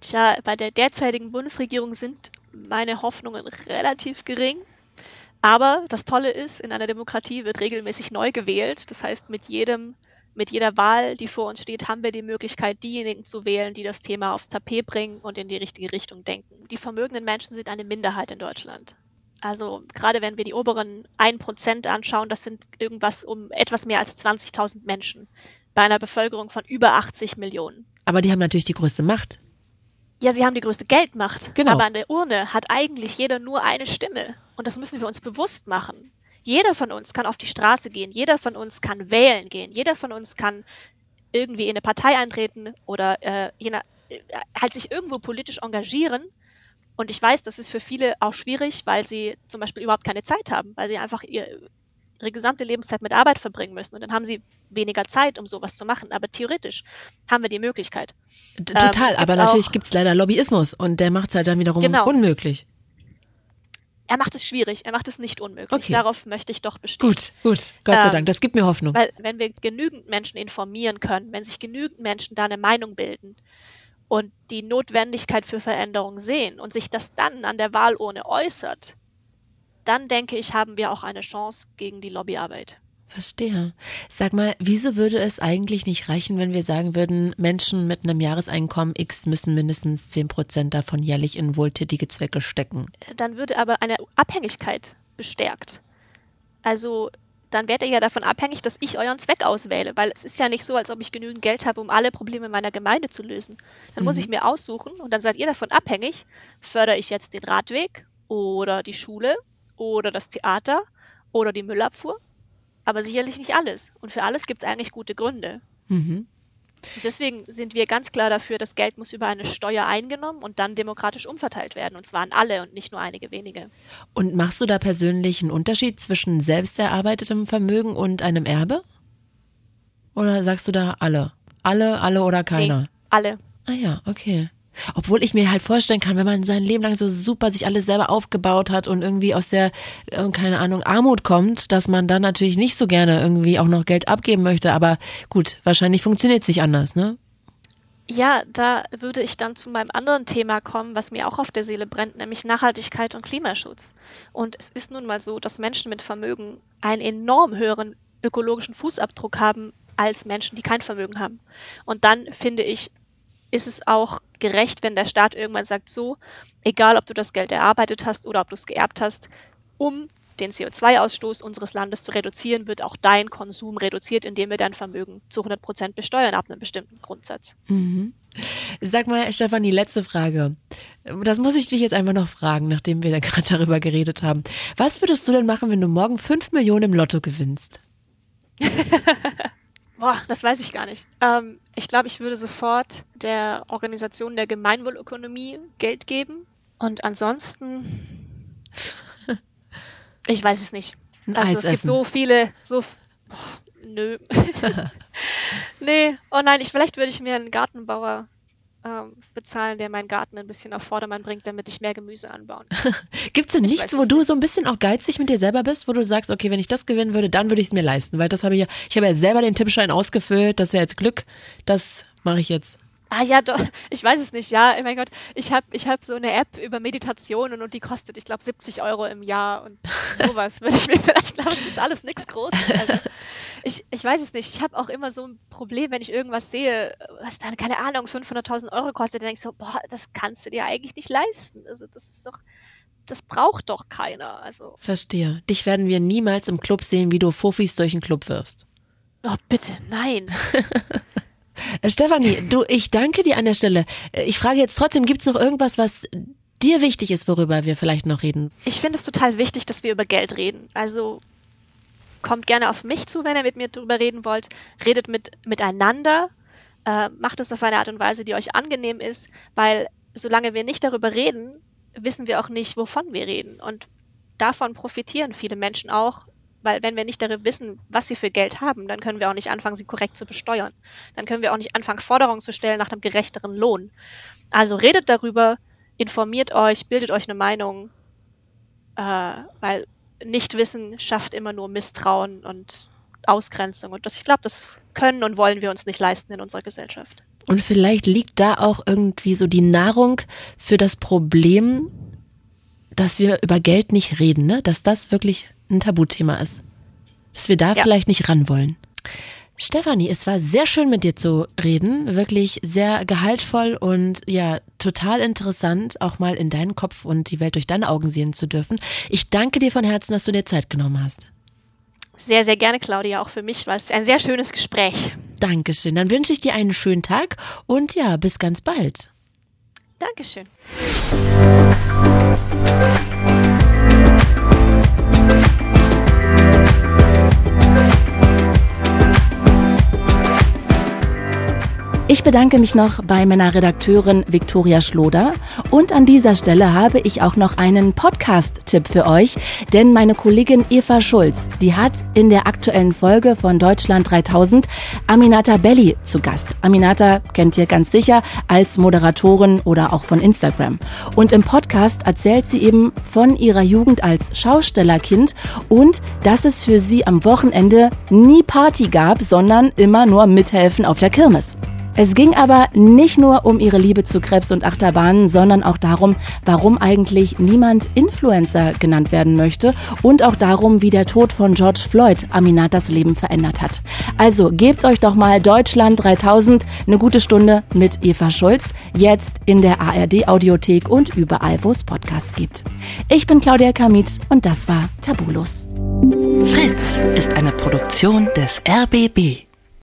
Tja, bei der derzeitigen Bundesregierung sind meine Hoffnungen relativ gering. Aber das Tolle ist, in einer Demokratie wird regelmäßig neu gewählt. Das heißt, mit jedem, mit jeder Wahl, die vor uns steht, haben wir die Möglichkeit, diejenigen zu wählen, die das Thema aufs Tapet bringen und in die richtige Richtung denken. Die vermögenden Menschen sind eine Minderheit in Deutschland. Also gerade wenn wir die oberen 1% anschauen, das sind irgendwas um etwas mehr als 20.000 Menschen bei einer Bevölkerung von über 80 Millionen. Aber die haben natürlich die größte Macht. Ja, sie haben die größte Geldmacht. Genau. Aber an der Urne hat eigentlich jeder nur eine Stimme. Und das müssen wir uns bewusst machen. Jeder von uns kann auf die Straße gehen, jeder von uns kann wählen gehen, jeder von uns kann irgendwie in eine Partei eintreten oder äh, jener, äh, halt sich irgendwo politisch engagieren und ich weiß, das ist für viele auch schwierig, weil sie zum Beispiel überhaupt keine Zeit haben, weil sie einfach ihr, ihre gesamte Lebenszeit mit Arbeit verbringen müssen. Und dann haben sie weniger Zeit, um sowas zu machen. Aber theoretisch haben wir die Möglichkeit. Total, ähm, aber natürlich gibt es leider Lobbyismus und der macht es halt dann wiederum genau. unmöglich. Er macht es schwierig, er macht es nicht unmöglich. Okay. Darauf möchte ich doch bestehen. Gut, gut, Gott sei ähm, Dank, das gibt mir Hoffnung. Weil wenn wir genügend Menschen informieren können, wenn sich genügend Menschen da eine Meinung bilden, und die Notwendigkeit für Veränderung sehen und sich das dann an der Wahlurne äußert, dann denke ich, haben wir auch eine Chance gegen die Lobbyarbeit. Verstehe. Sag mal, wieso würde es eigentlich nicht reichen, wenn wir sagen würden, Menschen mit einem Jahreseinkommen X müssen mindestens 10 Prozent davon jährlich in wohltätige Zwecke stecken? Dann würde aber eine Abhängigkeit bestärkt. Also dann werdet ihr ja davon abhängig, dass ich euren Zweck auswähle, weil es ist ja nicht so, als ob ich genügend Geld habe, um alle Probleme meiner Gemeinde zu lösen. Dann mhm. muss ich mir aussuchen und dann seid ihr davon abhängig, fördere ich jetzt den Radweg oder die Schule oder das Theater oder die Müllabfuhr, aber sicherlich nicht alles. Und für alles gibt es eigentlich gute Gründe. Mhm. Deswegen sind wir ganz klar dafür, das Geld muss über eine Steuer eingenommen und dann demokratisch umverteilt werden. Und zwar an alle und nicht nur einige wenige. Und machst du da persönlich einen Unterschied zwischen selbst erarbeitetem Vermögen und einem Erbe? Oder sagst du da alle? Alle, alle oder keiner? Nee, alle. Ah ja, okay. Obwohl ich mir halt vorstellen kann, wenn man sein Leben lang so super sich alles selber aufgebaut hat und irgendwie aus der, äh, keine Ahnung, Armut kommt, dass man dann natürlich nicht so gerne irgendwie auch noch Geld abgeben möchte. Aber gut, wahrscheinlich funktioniert es nicht anders, ne? Ja, da würde ich dann zu meinem anderen Thema kommen, was mir auch auf der Seele brennt, nämlich Nachhaltigkeit und Klimaschutz. Und es ist nun mal so, dass Menschen mit Vermögen einen enorm höheren ökologischen Fußabdruck haben als Menschen, die kein Vermögen haben. Und dann finde ich, ist es auch gerecht, wenn der Staat irgendwann sagt, so, egal ob du das Geld erarbeitet hast oder ob du es geerbt hast, um den CO2-Ausstoß unseres Landes zu reduzieren, wird auch dein Konsum reduziert, indem wir dein Vermögen zu 100 Prozent besteuern ab einem bestimmten Grundsatz. Mhm. Sag mal, Stefan, die letzte Frage. Das muss ich dich jetzt einfach noch fragen, nachdem wir da gerade darüber geredet haben. Was würdest du denn machen, wenn du morgen 5 Millionen im Lotto gewinnst? Boah, das weiß ich gar nicht. Ähm, ich glaube, ich würde sofort der Organisation der Gemeinwohlökonomie Geld geben. Und ansonsten ich weiß es nicht. Also es gibt so viele, so. Oh, nö. nee, oh nein, ich, vielleicht würde ich mir einen Gartenbauer ähm, bezahlen, der meinen Garten ein bisschen auf Vordermann bringt, damit ich mehr Gemüse anbauen kann. Gibt es denn ich nichts, wo du so ein bisschen auch geizig mit dir selber bist, wo du sagst, okay, wenn ich das gewinnen würde, dann würde ich es mir leisten? Weil das habe ich ja, ich habe ja selber den Tippschein ausgefüllt, das wäre jetzt Glück, das mache ich jetzt. Ah ja, doch, ich weiß es nicht, ja, oh mein Gott, ich habe ich hab so eine App über Meditationen und die kostet, ich glaube, 70 Euro im Jahr und sowas würde ich mir vielleicht, glaube das ist alles nichts Großes. Also, ich, ich weiß es nicht, ich habe auch immer so ein Problem, wenn ich irgendwas sehe, was dann, keine Ahnung, 500.000 Euro kostet, dann denke ich so, boah, das kannst du dir eigentlich nicht leisten. Also das ist doch, das braucht doch keiner. Also. Verstehe. Dich werden wir niemals im Club sehen, wie du Fofis durch den Club wirfst. Oh, bitte, nein. Stefanie, du, ich danke dir an der Stelle. Ich frage jetzt trotzdem, gibt es noch irgendwas, was dir wichtig ist, worüber wir vielleicht noch reden? Ich finde es total wichtig, dass wir über Geld reden. Also kommt gerne auf mich zu, wenn ihr mit mir darüber reden wollt. Redet mit, miteinander. Äh, macht es auf eine Art und Weise, die euch angenehm ist, weil solange wir nicht darüber reden, wissen wir auch nicht, wovon wir reden. Und davon profitieren viele Menschen auch, weil wenn wir nicht darüber wissen, was sie für Geld haben, dann können wir auch nicht anfangen, sie korrekt zu besteuern. Dann können wir auch nicht anfangen, Forderungen zu stellen nach einem gerechteren Lohn. Also redet darüber, informiert euch, bildet euch eine Meinung, äh, weil Nichtwissen schafft immer nur Misstrauen und Ausgrenzung. Und das, ich glaube, das können und wollen wir uns nicht leisten in unserer Gesellschaft. Und vielleicht liegt da auch irgendwie so die Nahrung für das Problem, dass wir über Geld nicht reden, ne? Dass das wirklich ein Tabuthema ist. Dass wir da ja. vielleicht nicht ran wollen. Stefanie, es war sehr schön mit dir zu reden, wirklich sehr gehaltvoll und ja, total interessant, auch mal in deinen Kopf und die Welt durch deine Augen sehen zu dürfen. Ich danke dir von Herzen, dass du dir Zeit genommen hast. Sehr, sehr gerne, Claudia. Auch für mich war es ein sehr schönes Gespräch. Dankeschön. Dann wünsche ich dir einen schönen Tag und ja, bis ganz bald. Dankeschön. Ich bedanke mich noch bei meiner Redakteurin Viktoria Schloder und an dieser Stelle habe ich auch noch einen Podcast-Tipp für euch, denn meine Kollegin Eva Schulz, die hat in der aktuellen Folge von Deutschland 3000 Aminata Belli zu Gast. Aminata kennt ihr ganz sicher als Moderatorin oder auch von Instagram. Und im Podcast erzählt sie eben von ihrer Jugend als Schaustellerkind und dass es für sie am Wochenende nie Party gab, sondern immer nur mithelfen auf der Kirmes. Es ging aber nicht nur um ihre Liebe zu Krebs und Achterbahnen, sondern auch darum, warum eigentlich niemand Influencer genannt werden möchte und auch darum, wie der Tod von George Floyd Aminatas Leben verändert hat. Also gebt euch doch mal Deutschland 3000 eine gute Stunde mit Eva Schulz, jetzt in der ARD Audiothek und überall, wo es Podcasts gibt. Ich bin Claudia Kamit und das war Tabulos. Fritz ist eine Produktion des RBB.